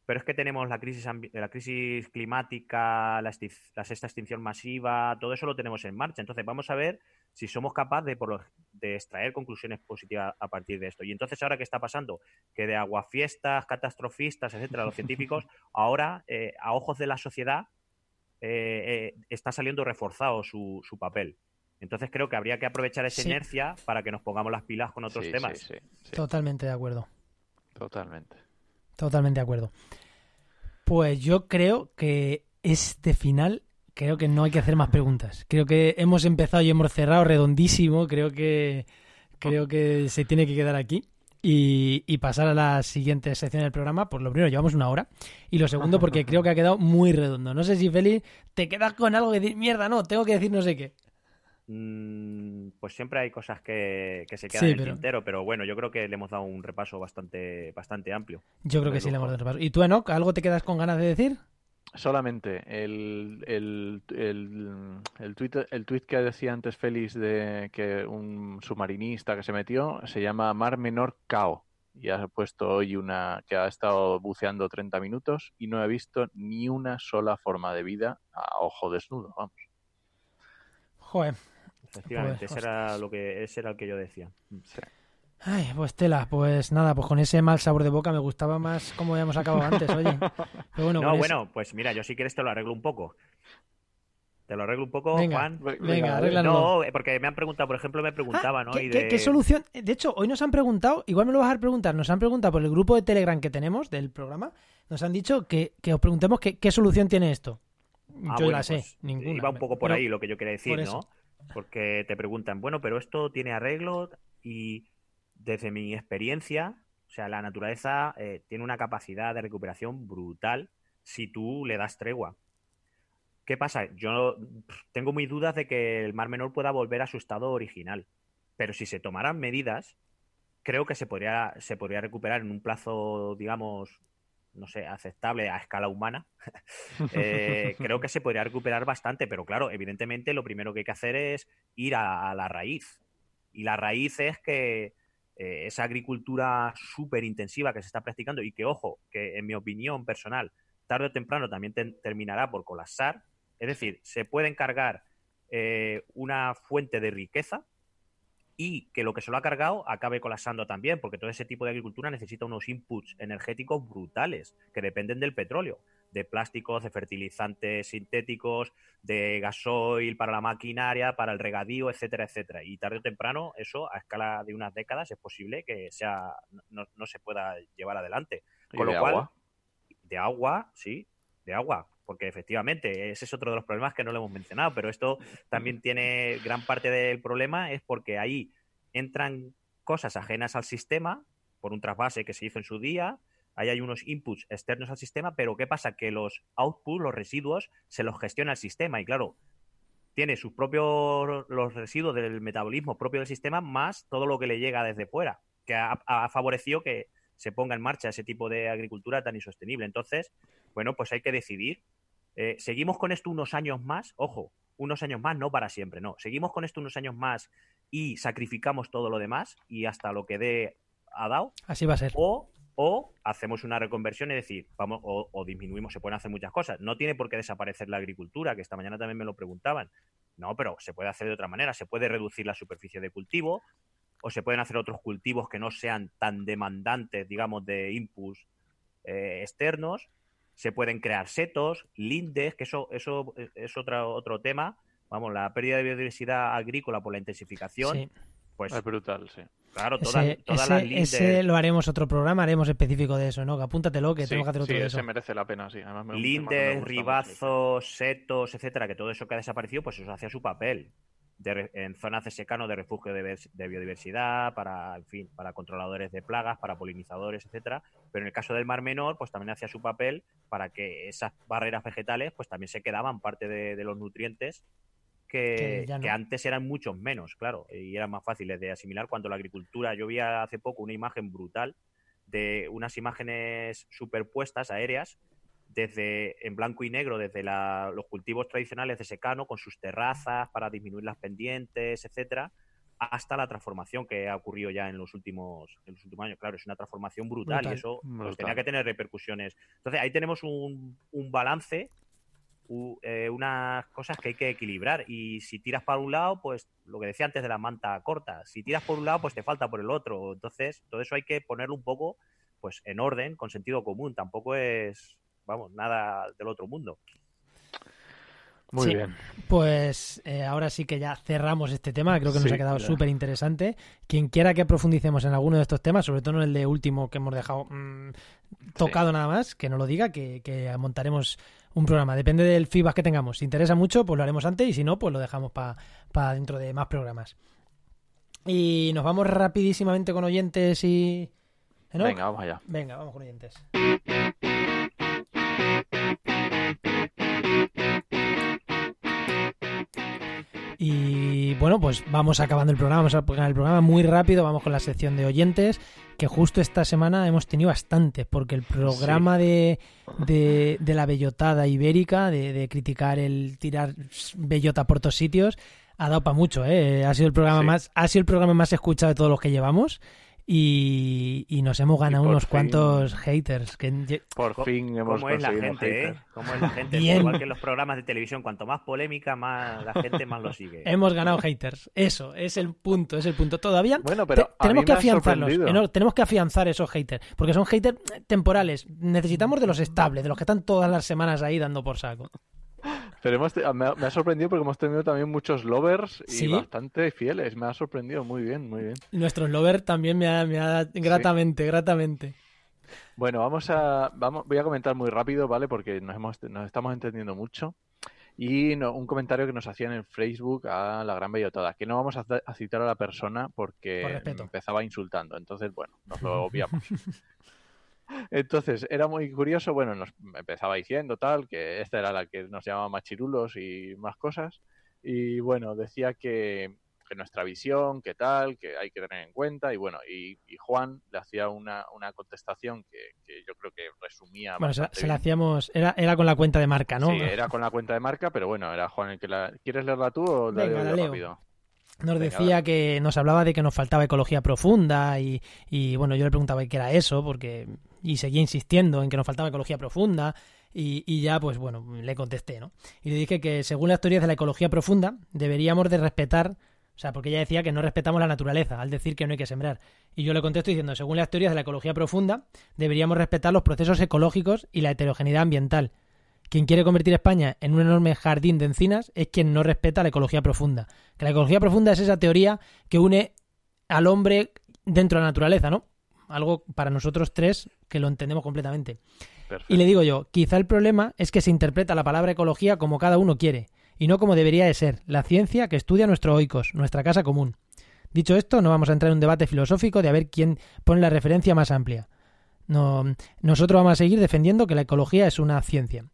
pero es que tenemos la crisis, la crisis climática, la, sexta extinción masiva, todo eso lo tenemos en marcha. Entonces, vamos a ver si somos capaces de, de extraer conclusiones positivas a partir de esto. Y entonces, ahora qué está pasando? Que de aguafiestas, catastrofistas, etcétera, los científicos, ahora, a ojos de la sociedad, está saliendo reforzado su, su papel. Entonces creo que habría que aprovechar esa inercia para que nos pongamos las pilas con otros temas. Totalmente de acuerdo. Totalmente. Totalmente de acuerdo. Pues yo creo que este final, creo que no hay que hacer más preguntas. Creo que hemos empezado y hemos cerrado redondísimo. Creo que, creo que se tiene que quedar aquí. Y, y, pasar a la siguiente sección del programa, pues lo primero, llevamos una hora. Y lo segundo, porque creo que ha quedado muy redondo. No sé si, Feli, te quedas con algo que decir, mierda, no, tengo que decir no sé qué. Mm, pues siempre hay cosas que, se quedan en el tintero, pero bueno, yo creo que le hemos dado un repaso bastante, bastante amplio. Yo creo que sí le hemos dado un repaso. ¿Y tú, Enoch, algo te quedas con ganas de decir? Solamente el, el, el, el, tweet, el tweet que decía antes Félix de que un submarinista que se metió se llama Mar Menor Cao y ha puesto hoy una que ha estado buceando 30 minutos y no he visto ni una sola forma de vida a ojo desnudo, vamos. Joder, Efectivamente, ese, era lo que, ese era el que yo decía. Ay, pues tela, pues nada, pues con ese mal sabor de boca me gustaba más como habíamos acabado antes, oye. bueno, no, bueno, pues mira, yo si quieres te lo arreglo un poco. Te lo arreglo un poco, Juan. Venga, arréglalo. No, eh, porque me han preguntado, por ejemplo, me preguntaban, ¿no? ¿qué, ¿qué, solución? De hecho, hoy nos han preguntado, igual me lo vas a preguntar, nos han preguntado por el grupo de Telegram que tenemos del programa, nos han dicho que, que os preguntemos qué solución tiene esto. Ah, yo la sé, pues, ninguna. Iba un poco por ahí lo que yo quería decir, ¿no? Porque te preguntan, bueno, pero esto tiene arreglo y desde mi experiencia, o sea, la naturaleza eh, tiene una capacidad de recuperación brutal si tú le das tregua. ¿Qué pasa? Yo tengo mis dudas de que el Mar Menor pueda volver a su estado original. Pero si se tomaran medidas, creo que se podría, se podría recuperar en un plazo, digamos, no sé, aceptable a escala humana, eh, creo que se podría recuperar bastante, pero claro, evidentemente lo primero que hay que hacer es ir a, la raíz. Y la raíz es que eh, esa agricultura súper intensiva que se está practicando y que, ojo, que en mi opinión personal, tarde o temprano también terminará por colapsar, es decir, se puede encargar eh, una fuente de riqueza y que lo que se lo ha cargado acabe colapsando también, porque todo ese tipo de agricultura necesita unos inputs energéticos brutales que dependen del petróleo, de plásticos, de fertilizantes sintéticos, de gasoil para la maquinaria, para el regadío, etcétera, etcétera. Y tarde o temprano eso, a escala de unas décadas, es posible que sea no, se pueda llevar adelante. Con lo de cual, agua? de agua, sí, de agua, porque efectivamente ese es otro de los problemas que no lo hemos mencionado, pero esto también tiene gran parte del problema es porque ahí entran cosas ajenas al sistema por un trasvase que se hizo en su día, ahí hay unos inputs externos al sistema, pero ¿qué pasa? Que los outputs, los residuos, se los gestiona el sistema y claro, tiene sus propios los residuos del metabolismo propio del sistema más todo lo que le llega desde fuera, que ha, ha favorecido que se ponga en marcha ese tipo de agricultura tan insostenible. Entonces, bueno, pues hay que decidir eh, ¿Seguimos con esto unos años más? Ojo, unos años más, no para siempre, no. ¿Seguimos con esto unos años más y sacrificamos todo lo demás y hasta lo que dé ha dado? Así va a ser. O, o hacemos una reconversión, es decir, vamos, o, disminuimos, se pueden hacer muchas cosas. No tiene por qué desaparecer la agricultura, que esta mañana también me lo preguntaban. No, pero se puede hacer de otra manera. Se puede reducir la superficie de cultivo o se pueden hacer otros cultivos que no sean tan demandantes, digamos, de inputs eh, externos se pueden crear setos, lindes, que eso, eso es otro, otro tema. Vamos, la pérdida de biodiversidad agrícola por la intensificación. Pues, es brutal, sí. Claro, todas, todas las lindes... ese, lo haremos otro programa, haremos específico de eso, ¿no? apúntatelo, que tengo que hacer otro sí, de eso. ese merece la pena, sí. Además, me, lindes, ribazos, setos, etcétera, que todo eso que ha desaparecido, pues eso hacía su papel en zonas de secano de refugio de, biodiversidad, para, en fin, para controladores de plagas, para polinizadores, etcétera. Pero en el caso del Mar Menor, pues también hacía su papel para que esas barreras vegetales, pues también se quedaban parte de, los nutrientes que, antes eran muchos menos, claro, y eran más fáciles de asimilar cuando la agricultura. Yo vi hace poco una imagen brutal de unas imágenes superpuestas aéreas desde en blanco y negro, desde los cultivos tradicionales de secano, con sus terrazas para disminuir las pendientes, etcétera, hasta la transformación que ha ocurrido ya en los últimos, en los últimos años. Claro, es una transformación brutal, Brutal. y eso pues, Brutal. tenía que tener repercusiones. Entonces ahí tenemos un, un balance, u- eh, unas cosas que hay que equilibrar. Y si tiras para un lado, pues lo que decía antes de la manta corta, si tiras por un lado, pues te falta por el otro. Entonces, todo eso hay que ponerlo un poco pues en orden, con sentido común. Tampoco es, vamos, nada del otro mundo. Muy Sí. bien. Pues eh, ahora sí que ya cerramos este tema, creo que nos Sí, ha quedado súper interesante. Quien quiera que profundicemos en alguno de estos temas, sobre todo en el de último que hemos dejado mm, tocado nada más, que no lo diga, que, que montaremos un programa. Depende del feedback que tengamos. Si interesa mucho, pues lo haremos antes y si no, pues lo dejamos para dentro de más programas. Y nos vamos rapidísimamente con oyentes y... ¿Enoch? Venga, vamos allá. Venga, vamos con oyentes. Y bueno, pues vamos acabando el programa, vamos a el programa muy rápido, vamos con la sección de oyentes, que justo esta semana hemos tenido bastantes, porque el programa de, de, de la bellotada ibérica, de, de criticar el tirar bellota por todos sitios, ha dado para mucho, ¿eh? Ha sido el programa Sí. más, ha sido el programa más escuchado de todos los que llevamos. Y, y nos hemos ganado unos fin- cuantos haters. Que, Por fin hemos ¿Cómo es la gente, eh? ¿Cómo es la gente? Bien. Igual que en los programas de televisión, cuanto más polémica, más la gente más lo sigue. hemos ganado haters. Eso, es el punto, es el punto. Todavía Bueno, pero te- tenemos que afianzarlos. tenemos que afianzar esos haters. Porque son haters temporales. Necesitamos de los estables, de los que están todas las semanas ahí dando por saco. Pero hemos me, ha, me ha sorprendido porque hemos tenido también muchos lovers y Sí. bastante fieles. Me ha sorprendido muy bien, muy bien. Nuestros lover también me ha, me ha gratamente, gratamente. Bueno, vamos a, vamos, voy a comentar muy rápido, ¿vale? Porque nos, hemos, nos estamos entendiendo mucho. Y no- un comentario que nos hacían en Facebook a la gran bellotada, que no vamos a, a citar a la persona Por porque respeto. empezaba insultando. Entonces, bueno, nos lo obviamos. Entonces, era muy curioso, bueno, nos empezaba diciendo tal, que esta era la que nos llamaba machirulos y más cosas. Y bueno, decía que, que nuestra visión, que tal, que hay que tener en cuenta. Y bueno, y, y Juan le hacía una, una contestación que, que yo creo que resumía. Bueno, se, la hacíamos. Era, era con la cuenta de marca, ¿no? Sí, era con la cuenta de marca, pero bueno, era Juan el que la. ¿Quieres leerla tú o la Venga, leo la leo. rápido? Nos decía que nos hablaba de que nos faltaba ecología profunda y, y, bueno, yo le preguntaba qué era eso porque y seguía insistiendo en que nos faltaba ecología profunda y, y ya pues bueno, le contesté, ¿no? Y le dije que según las teorías de la ecología profunda deberíamos de respetar, o sea, porque ella decía que no respetamos la naturaleza al decir que no hay que sembrar. Y yo le contesto diciendo, según las teorías de la ecología profunda, deberíamos respetar los procesos ecológicos y la heterogeneidad ambiental. Quien quiere convertir España en un enorme jardín de encinas es quien no respeta la ecología profunda. Que la ecología profunda es esa teoría que une al hombre dentro de la naturaleza, ¿no? Algo para nosotros tres que lo entendemos completamente. Perfecto. Y le digo yo, quizá el problema es que se interpreta la palabra ecología como cada uno quiere, y no como debería de ser, la ciencia que estudia nuestro oikos, nuestra casa común. Dicho esto, no vamos a entrar en un debate filosófico de a ver quién pone la referencia más amplia. No, nosotros vamos a seguir defendiendo que la ecología es una ciencia.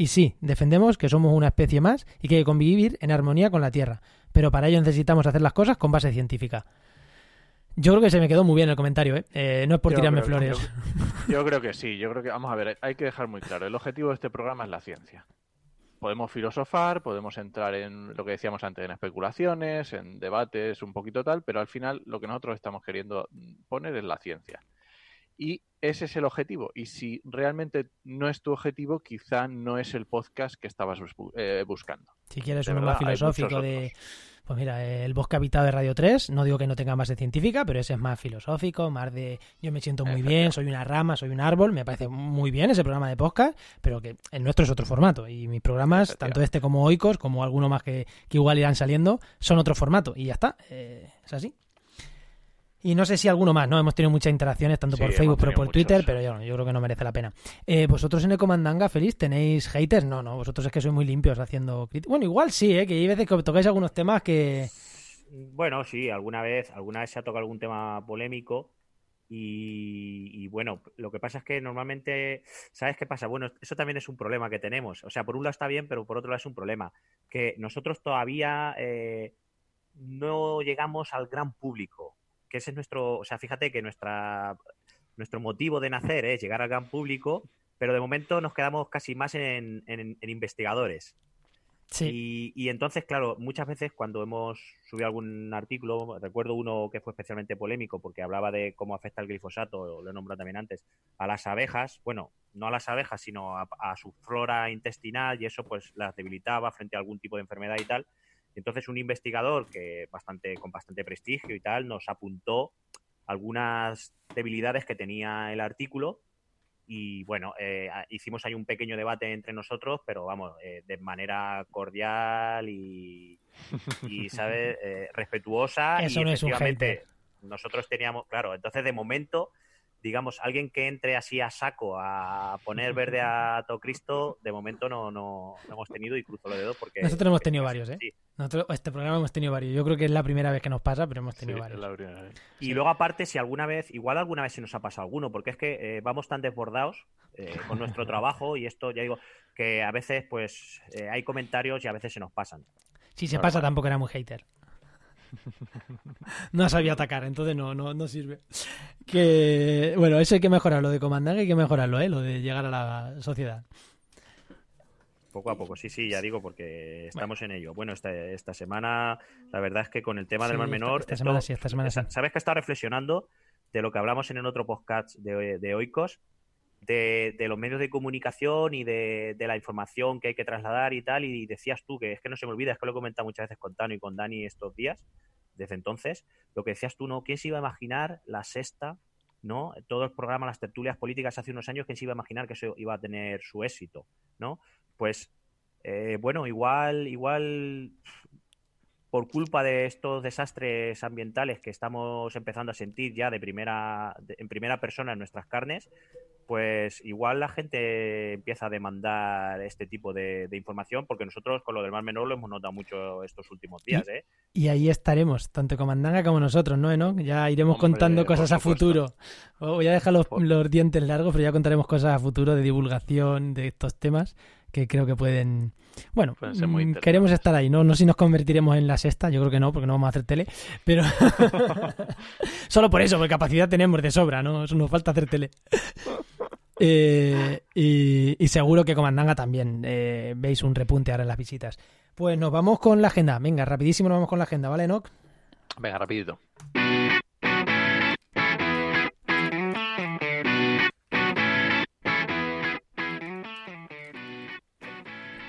Y sí, defendemos que somos una especie más y que hay que convivir en armonía con la Tierra, pero para ello necesitamos hacer las cosas con base científica. Yo creo que se me quedó muy bien el comentario, ¿eh? Eh, no es por Yo tirarme creo flores. Yo, yo creo que sí, yo creo que, vamos a ver, hay que dejar muy claro, el objetivo de este programa es la ciencia. Podemos filosofar, podemos entrar en lo que decíamos antes, en especulaciones, en debates, un poquito tal, pero al final lo que nosotros estamos queriendo poner es la ciencia. Y ese es el objetivo. Y si realmente no es tu objetivo, quizá no es el podcast que estabas bus- eh, buscando. Si quieres De uno verdad, más filosófico de... Pues mira, el bosque habitado de Radio 3, no digo que no tenga base científica, pero ese es más filosófico, más de yo me siento muy bien, soy una rama, soy un árbol, me parece muy bien ese programa de podcast, pero que el nuestro es otro formato y mis programas, tanto este como Oikos, como alguno más que, que igual irán saliendo, son otro formato y ya está, eh, es así. Y no sé si alguno más, ¿no? Hemos tenido muchas interacciones, tanto Sí, por Facebook como por Twitter, pero yo, yo creo que no merece la pena. Eh, ¿Vosotros en Ecomandanga, feliz, tenéis haters? No, no, vosotros es que sois muy limpios haciendo críticas. Bueno, igual sí, ¿eh? Que hay veces que tocáis algunos temas que... Bueno, sí, alguna vez, alguna vez se ha tocado algún tema polémico y, y, bueno, lo que pasa es que normalmente, ¿sabes qué pasa? Bueno, eso también es un problema que tenemos. O sea, por un lado está bien, pero por otro lado es un problema. Que nosotros todavía eh, no llegamos al gran público, que ese es nuestro, o sea, fíjate que nuestra, nuestro motivo de nacer es llegar al gran público, pero de momento nos quedamos casi más en, en- en investigadores. Sí. Y, y entonces, claro, muchas veces cuando hemos subido algún artículo, recuerdo uno que fue especialmente polémico porque hablaba de cómo afecta el glifosato, lo he nombrado también antes, a las abejas, bueno, no a las abejas, sino a, a su flora intestinal y eso pues las debilitaba frente a algún tipo de enfermedad y tal. Entonces un investigador que bastante con bastante prestigio y tal nos apuntó algunas debilidades que tenía el artículo y bueno, eh, hicimos ahí un pequeño debate entre nosotros, pero vamos, eh, de manera cordial y, y ¿sabes? Eh, respetuosa. Eso y no es un efectivamente. Nosotros teníamos, claro, entonces de momento, digamos, alguien que entre así a saco a poner verde a todo Cristo, de momento no, no, no hemos tenido y cruzo los dedos porque... Nosotros hemos tenido varios, ¿eh? sí. Nosotros, este programa hemos tenido varios. Yo creo que es la primera vez que nos pasa, pero hemos Sí, tenido es varios. la primera vez. Y Sí. luego aparte, si alguna vez, igual alguna vez se nos ha pasado alguno, porque es que eh, vamos tan desbordados eh, con nuestro trabajo y esto, ya digo, que a veces pues eh, hay comentarios y a veces se nos pasan. Si se Normal. pasa, tampoco era muy hater. No sabía atacar, entonces no, no, no sirve. Que bueno, eso hay que mejorarlo de comandante, hay que mejorarlo, ¿eh? Lo de llegar a la sociedad. Poco a poco, sí, sí, ya digo, porque estamos en ello. Bueno, esta, esta semana, la verdad es que con el tema del Sí, Mar Menor. esta semana sí, esta semana sí. Sabes que he estado reflexionando de lo que hablamos en el otro podcast de, de Oikos, de, los medios de comunicación y de, la información que hay que trasladar y tal. Y decías tú, que es que no se me olvida, es que lo he comentado muchas veces con Tano y con Dani estos días, desde entonces, lo que decías tú, ¿no? ¿Quién se iba a imaginar la sexta? ¿no? Todo el programa, las tertulias políticas hace unos años, ¿quién se iba a imaginar que eso iba a tener su éxito? ¿no? Pues eh, bueno, igual, igual por culpa de estos desastres ambientales que estamos empezando a sentir ya de primera, en primera persona en nuestras carnes, pues igual la gente empieza a demandar este tipo de, de información, porque nosotros con lo del Mar Menor lo hemos notado mucho estos últimos días, ¿eh? Y ahí estaremos, tanto Comandanga como nosotros, ¿no, Enoch? Ya iremos Hombre, contando cosas a futuro. Voy a dejar los dientes largos, pero ya contaremos cosas a futuro de divulgación de estos temas que creo que pueden... Bueno, muy mm, queremos estar ahí, ¿no? No sé si nos convertiremos en la sexta, yo creo que no, porque no vamos a hacer tele, pero... Solo por eso, porque capacidad tenemos de sobra, ¿no? Eso nos falta hacer tele. Eh, y, y seguro que Comandanga también eh, veis un repunte ahora en las visitas. Pues nos vamos con la agenda. Venga, rapidísimo nos vamos con la agenda, ¿vale, Enoch? Venga, rapidito.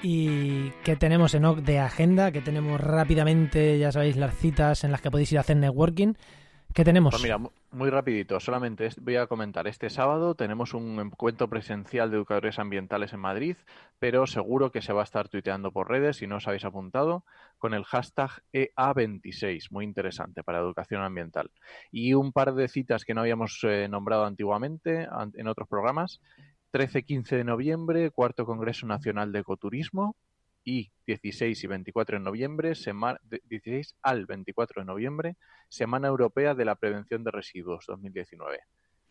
¿Y qué tenemos, Enoch, de agenda? Que tenemos rápidamente, ya sabéis, las citas en las que podéis ir a hacer networking. ¿Qué tenemos? Pues mira, mu- muy rapidito, solamente voy a comentar. Este sábado tenemos un encuentro presencial de educadores ambientales en Madrid, pero seguro que se va a estar tuiteando por redes, si no os habéis apuntado, con el hashtag EA26, muy interesante para educación ambiental. Y un par de citas que no habíamos eh, nombrado antiguamente an- en otros programas. 13-15 de noviembre, Cuarto Congreso Nacional de Ecoturismo, y 16 y 24 de noviembre, sema- de- 16 al 24 de noviembre, Semana Europea de la Prevención de Residuos 2019.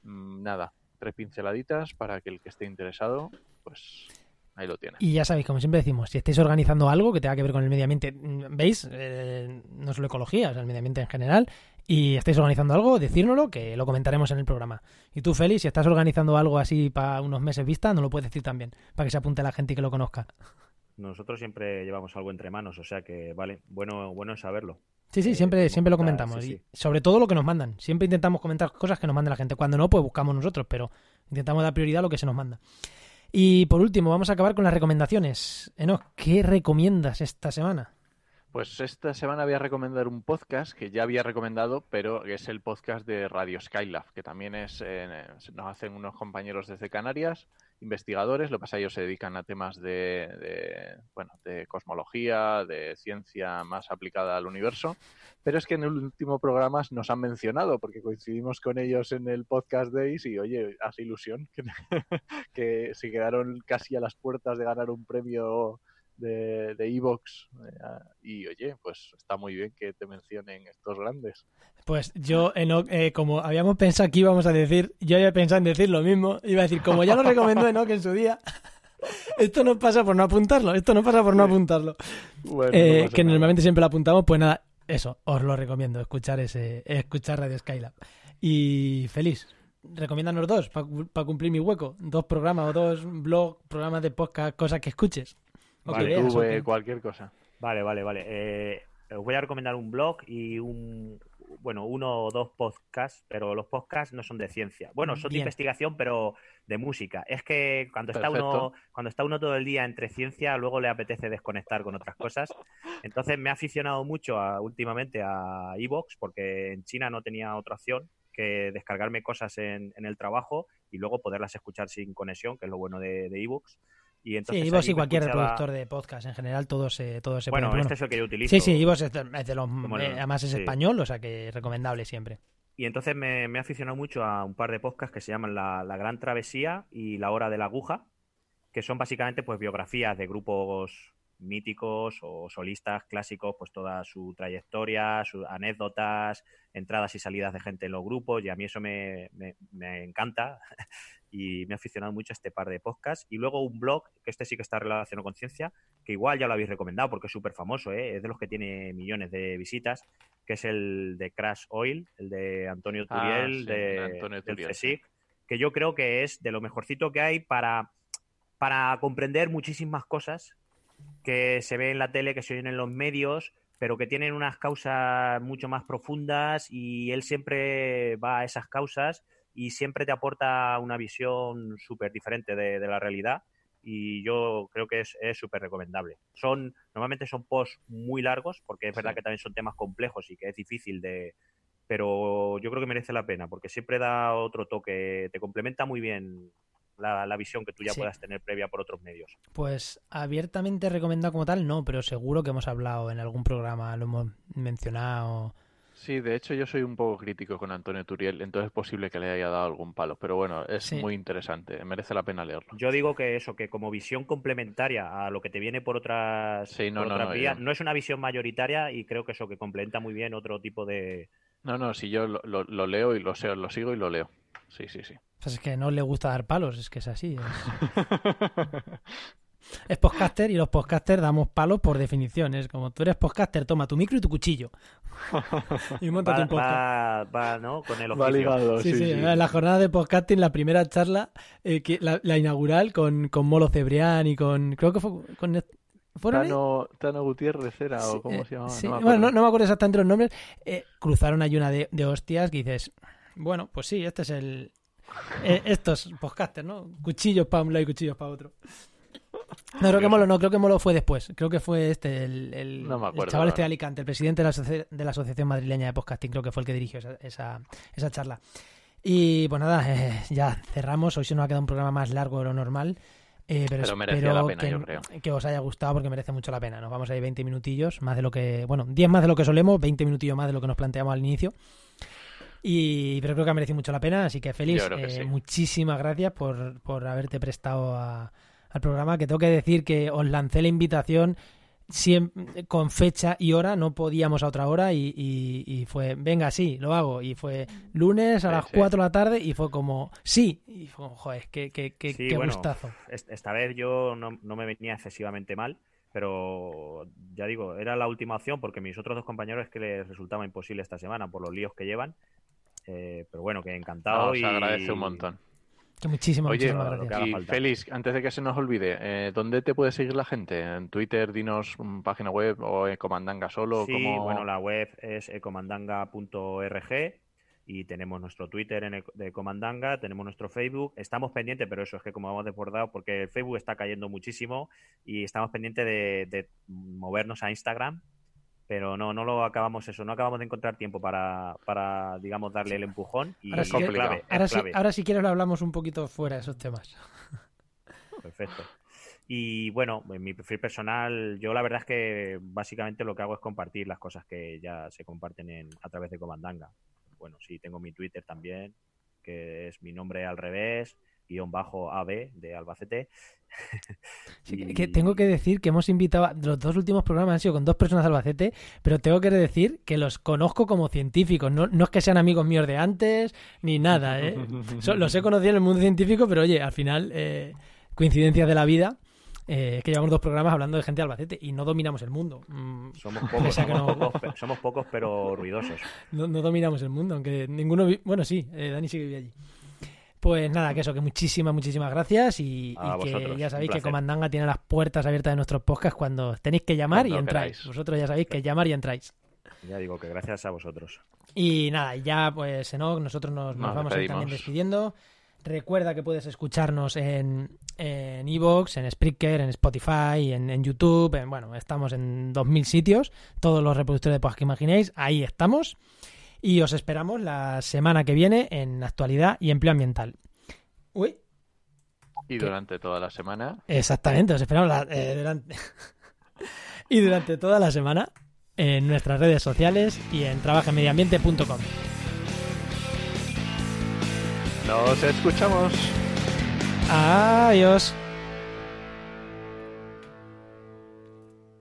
Mm, nada, tres pinceladitas para que el que esté interesado, pues ahí lo tiene. Y ya sabéis, como siempre decimos, si estáis organizando algo que tenga que ver con el medio ambiente, mm, ¿veis? Eh, no solo ecología, o el medio ambiente en general, y estáis organizando algo, decírnoslo, que lo comentaremos en el programa. Y tú, Félix, si estás organizando algo así para unos meses vista, no lo puedes decir también, para que se apunte la gente y que lo conozca. Nosotros siempre llevamos algo entre manos, o sea que, vale, bueno, bueno es saberlo. Sí, sí, Eh, siempre, siempre lo comentamos. sí, y sobre todo lo que nos mandan. Siempre intentamos comentar cosas que nos manda la gente. Cuando no, pues buscamos nosotros, pero intentamos dar prioridad a lo que se nos manda. Y por último, vamos a acabar con las recomendaciones. Enoch, ¿qué recomiendas esta semana? Pues esta semana voy a recomendar un podcast que ya había recomendado, pero es el podcast de Radio Skylab, que también es eh, nos hacen unos compañeros desde Canarias, investigadores. Lo que pasa ellos se dedican a temas de, de, bueno, de cosmología, de ciencia más aplicada al universo. Pero es que en el último programa nos han mencionado, porque coincidimos con ellos en el podcast Days y oye, hace ilusión que se quedaron casi a las puertas de ganar un premio de de Evox y oye, pues está muy bien que te mencionen estos grandes. Pues yo, Enoch, eh, como habíamos pensado que íbamos a decir, yo había pensado en decir lo mismo. Iba a decir, como ya lo recomendó Enoch en su día, esto no pasa por no apuntarlo, esto no pasa por no apuntarlo. Bueno, Eh, no que nada. normalmente siempre lo apuntamos, pues nada, eso, os lo recomiendo, escuchar ese, escuchar Radio Skylab. Y feliz, recomiéndanos dos para cumplir mi hueco, dos programas o dos blog, programas de podcast, cosas que escuches. Que- cualquier cosa. Vale, vale, vale. Eh, os voy a recomendar un blog y un, bueno, uno o dos podcasts, pero los podcasts no son de ciencia. Bueno, son de investigación, pero de música. Es que cuando está uno, cuando está uno todo el día entre ciencia, luego le apetece desconectar con otras cosas. Entonces me he aficionado mucho a- últimamente a Evox, porque en China no tenía otra opción que descargarme cosas en, en el trabajo y luego poderlas escuchar sin conexión, que es lo bueno de, de Evox. Y Sí, entonces Ivos ahí y cualquier escuchaba- reproductor de podcast en general, todos se, todos se Bueno, pueden. este es el que yo utilizo. Sí, sí, Ivos es de, es los. El- eh, además es sí. español, o sea que recomendable siempre. Y entonces me, me he aficionado mucho a un par de podcasts que se llaman La, La Gran Travesía y La Hora de la Aguja, que son básicamente pues biografías de grupos míticos o solistas clásicos, pues toda su trayectoria, sus anécdotas, entradas y salidas de gente en los grupos, y a mí eso me, me- me encanta y me he aficionado mucho a este par de podcasts. Y luego un blog, que este sí que está relacionado con ciencia, que igual ya lo habéis recomendado porque es súper famoso, ¿eh? es de los que tiene millones de visitas, que es el de Crash Oil, el de Antonio Ah, Turiel, sí, de, Antonio del Turiel, CSIC, que yo creo que es de lo mejorcito que hay para, para comprender muchísimas cosas que se ve en la tele, que se oyen en los medios, pero que tienen unas causas mucho más profundas y él siempre va a esas causas y siempre te aporta una visión súper diferente de, de la realidad y yo creo que es súper recomendable. Son, normalmente son posts muy largos, porque es verdad Sí. que también son temas complejos y que es difícil de... Pero yo creo que merece la pena, porque siempre da otro toque, te complementa muy bien la, la visión que tú ya Sí. puedas tener previa por otros medios. Pues abiertamente recomendado como tal, no, pero seguro que hemos hablado en algún programa, lo hemos mencionado. Sí, de hecho yo soy un poco crítico con Antonio Turiel, entonces es posible que le haya dado algún palo, pero bueno, es Sí. muy interesante, merece la pena leerlo. Yo digo que eso, que como visión complementaria a lo que te viene por otras, Sí, no, por no, otras no, vías, no es una visión mayoritaria y creo que eso que complementa muy bien otro tipo de... No, no, si yo lo, lo- lo leo y lo sé, lo sigo y lo leo. Sí, sí, sí. Pues es que no le gusta dar palos, es que es así. Es, es podcaster y los podcasters damos palos por definición. Es como tú eres podcaster, toma tu micro y tu cuchillo. y montate Va, un podcast. va, va, ¿no? Con el Va oficio. ligado, Sí, sí, sí, en la jornada de podcasting, la primera charla, eh, que, la, la inaugural con, con Molo Cebrián y con. Creo que fue con. ¿Fueron Tano, Tano Gutiérrez era, Sí, o cómo eh, se llamaba. sí, No me bueno, no, acuerdo. no me acuerdo exactamente los nombres. eh, cruzaron ahí una de, de hostias que dices, bueno, pues sí, este es el... eh, estos podcasters, ¿no? Cuchillos para un lado y cuchillos para otro. No, creo que Molo no, creo que Molo fue después. Creo que fue este, el, el- No me el acuerdo chaval este de. Alicante, el presidente de la, asoci- de la Asociación Madrileña de Podcasting, creo que fue el que dirigió esa, esa, esa charla. Y pues nada, eh, ya cerramos. Hoy se nos ha quedado un programa más largo de lo normal. eh, pero Pero espero la pena, que, yo creo. que os haya gustado porque merece mucho la pena. Nos vamos a ir 20 minutillos, más de lo que. Bueno, 10 más de lo que solemos, 20 minutillos más de lo que nos planteamos al inicio. Y pero creo que ha merecido mucho la pena, así que Félix, que eh, sí. muchísimas gracias por, por haberte prestado a- al programa. Que tengo que decir que os lancé la invitación con fecha y hora, no podíamos a otra hora y, y- y fue, venga, sí, lo hago. Y fue lunes a las sí. 4 de la tarde y fue como, sí. Y fue, como, joder, qué, qué, qué, Sí, qué bueno, gustazo. est- Esta vez yo no, no me venía excesivamente mal, pero ya digo, era la última opción porque mis otros dos compañeros es que les resultaba imposible esta semana por los líos que llevan. Eh, pero bueno, que encantado y se agradece un montón. Muchísimas, Oye, gracias. y. Félix, antes de que se nos olvide, eh, ¿dónde te puede seguir la gente? ¿En Twitter, dinos mm, página web o en Comandanga solo? Sí, ¿Cómo- bueno, la web es ecomandanga.org y tenemos nuestro Twitter en de Ecomandanga, tenemos nuestro Facebook. Estamos pendientes, pero eso es que como vamos desbordado, porque el Facebook está cayendo muchísimo y estamos pendientes de, de movernos a Instagram, pero no, no lo acabamos eso, no acabamos de encontrar tiempo para, para digamos, darle el empujón y Ahora es sí que- clave, es Ahora clave. ahora si quieres lo hablamos un poquito fuera de esos temas. Perfecto. Y bueno, en mi perfil personal, yo la verdad es que básicamente lo que hago es compartir las cosas que ya se comparten en, a través de Comandanga. Bueno, sí, tengo mi Twitter también, que es mi nombre al revés, guion bajo AB de Albacete. Sí, que- Y- que tengo que decir que hemos invitado, a- los dos últimos programas han sido con dos personas de Albacete, pero tengo que decir que los conozco como científicos, no, no es que sean amigos míos de antes, ni nada, ¿eh? So- los he conocido en el mundo científico, pero oye, al final, eh, coincidencias de la vida, eh, es que llevamos dos programas hablando de gente de Albacete y no dominamos el mundo. Mm, Somos pocos, somos, no- pocos, pe- somos pocos, pero ruidosos. No, no dominamos el mundo, aunque ninguno... vi- Bueno, sí, eh, Dani sí que vive allí. Pues nada, que eso, que muchísimas, muchísimas gracias y, que vosotros, ya sabéis que. Comandanga tiene las puertas abiertas de nuestros podcasts cuando tenéis que llamar y entráis. queráis. Vosotros ya sabéis que llamar y entráis. Ya digo que gracias a vosotros. Y nada, y ya pues Enoch, nosotros nos, vamos a ir también despidiendo. Recuerda que puedes escucharnos en en Evox, en Spreaker, en Spotify, en, en YouTube, en, bueno, estamos en 2000 sitios, todos los reproductores de podcast que imaginéis, ahí estamos. Y os esperamos la semana que viene en actualidad y empleo ambiental. Uy, Y ¿Qué? durante toda la semana, Exactamente, os esperamos la- eh, durante... y durante toda la semana en nuestras redes sociales y en trabajemediambiente.com. nos escuchamos. Adiós.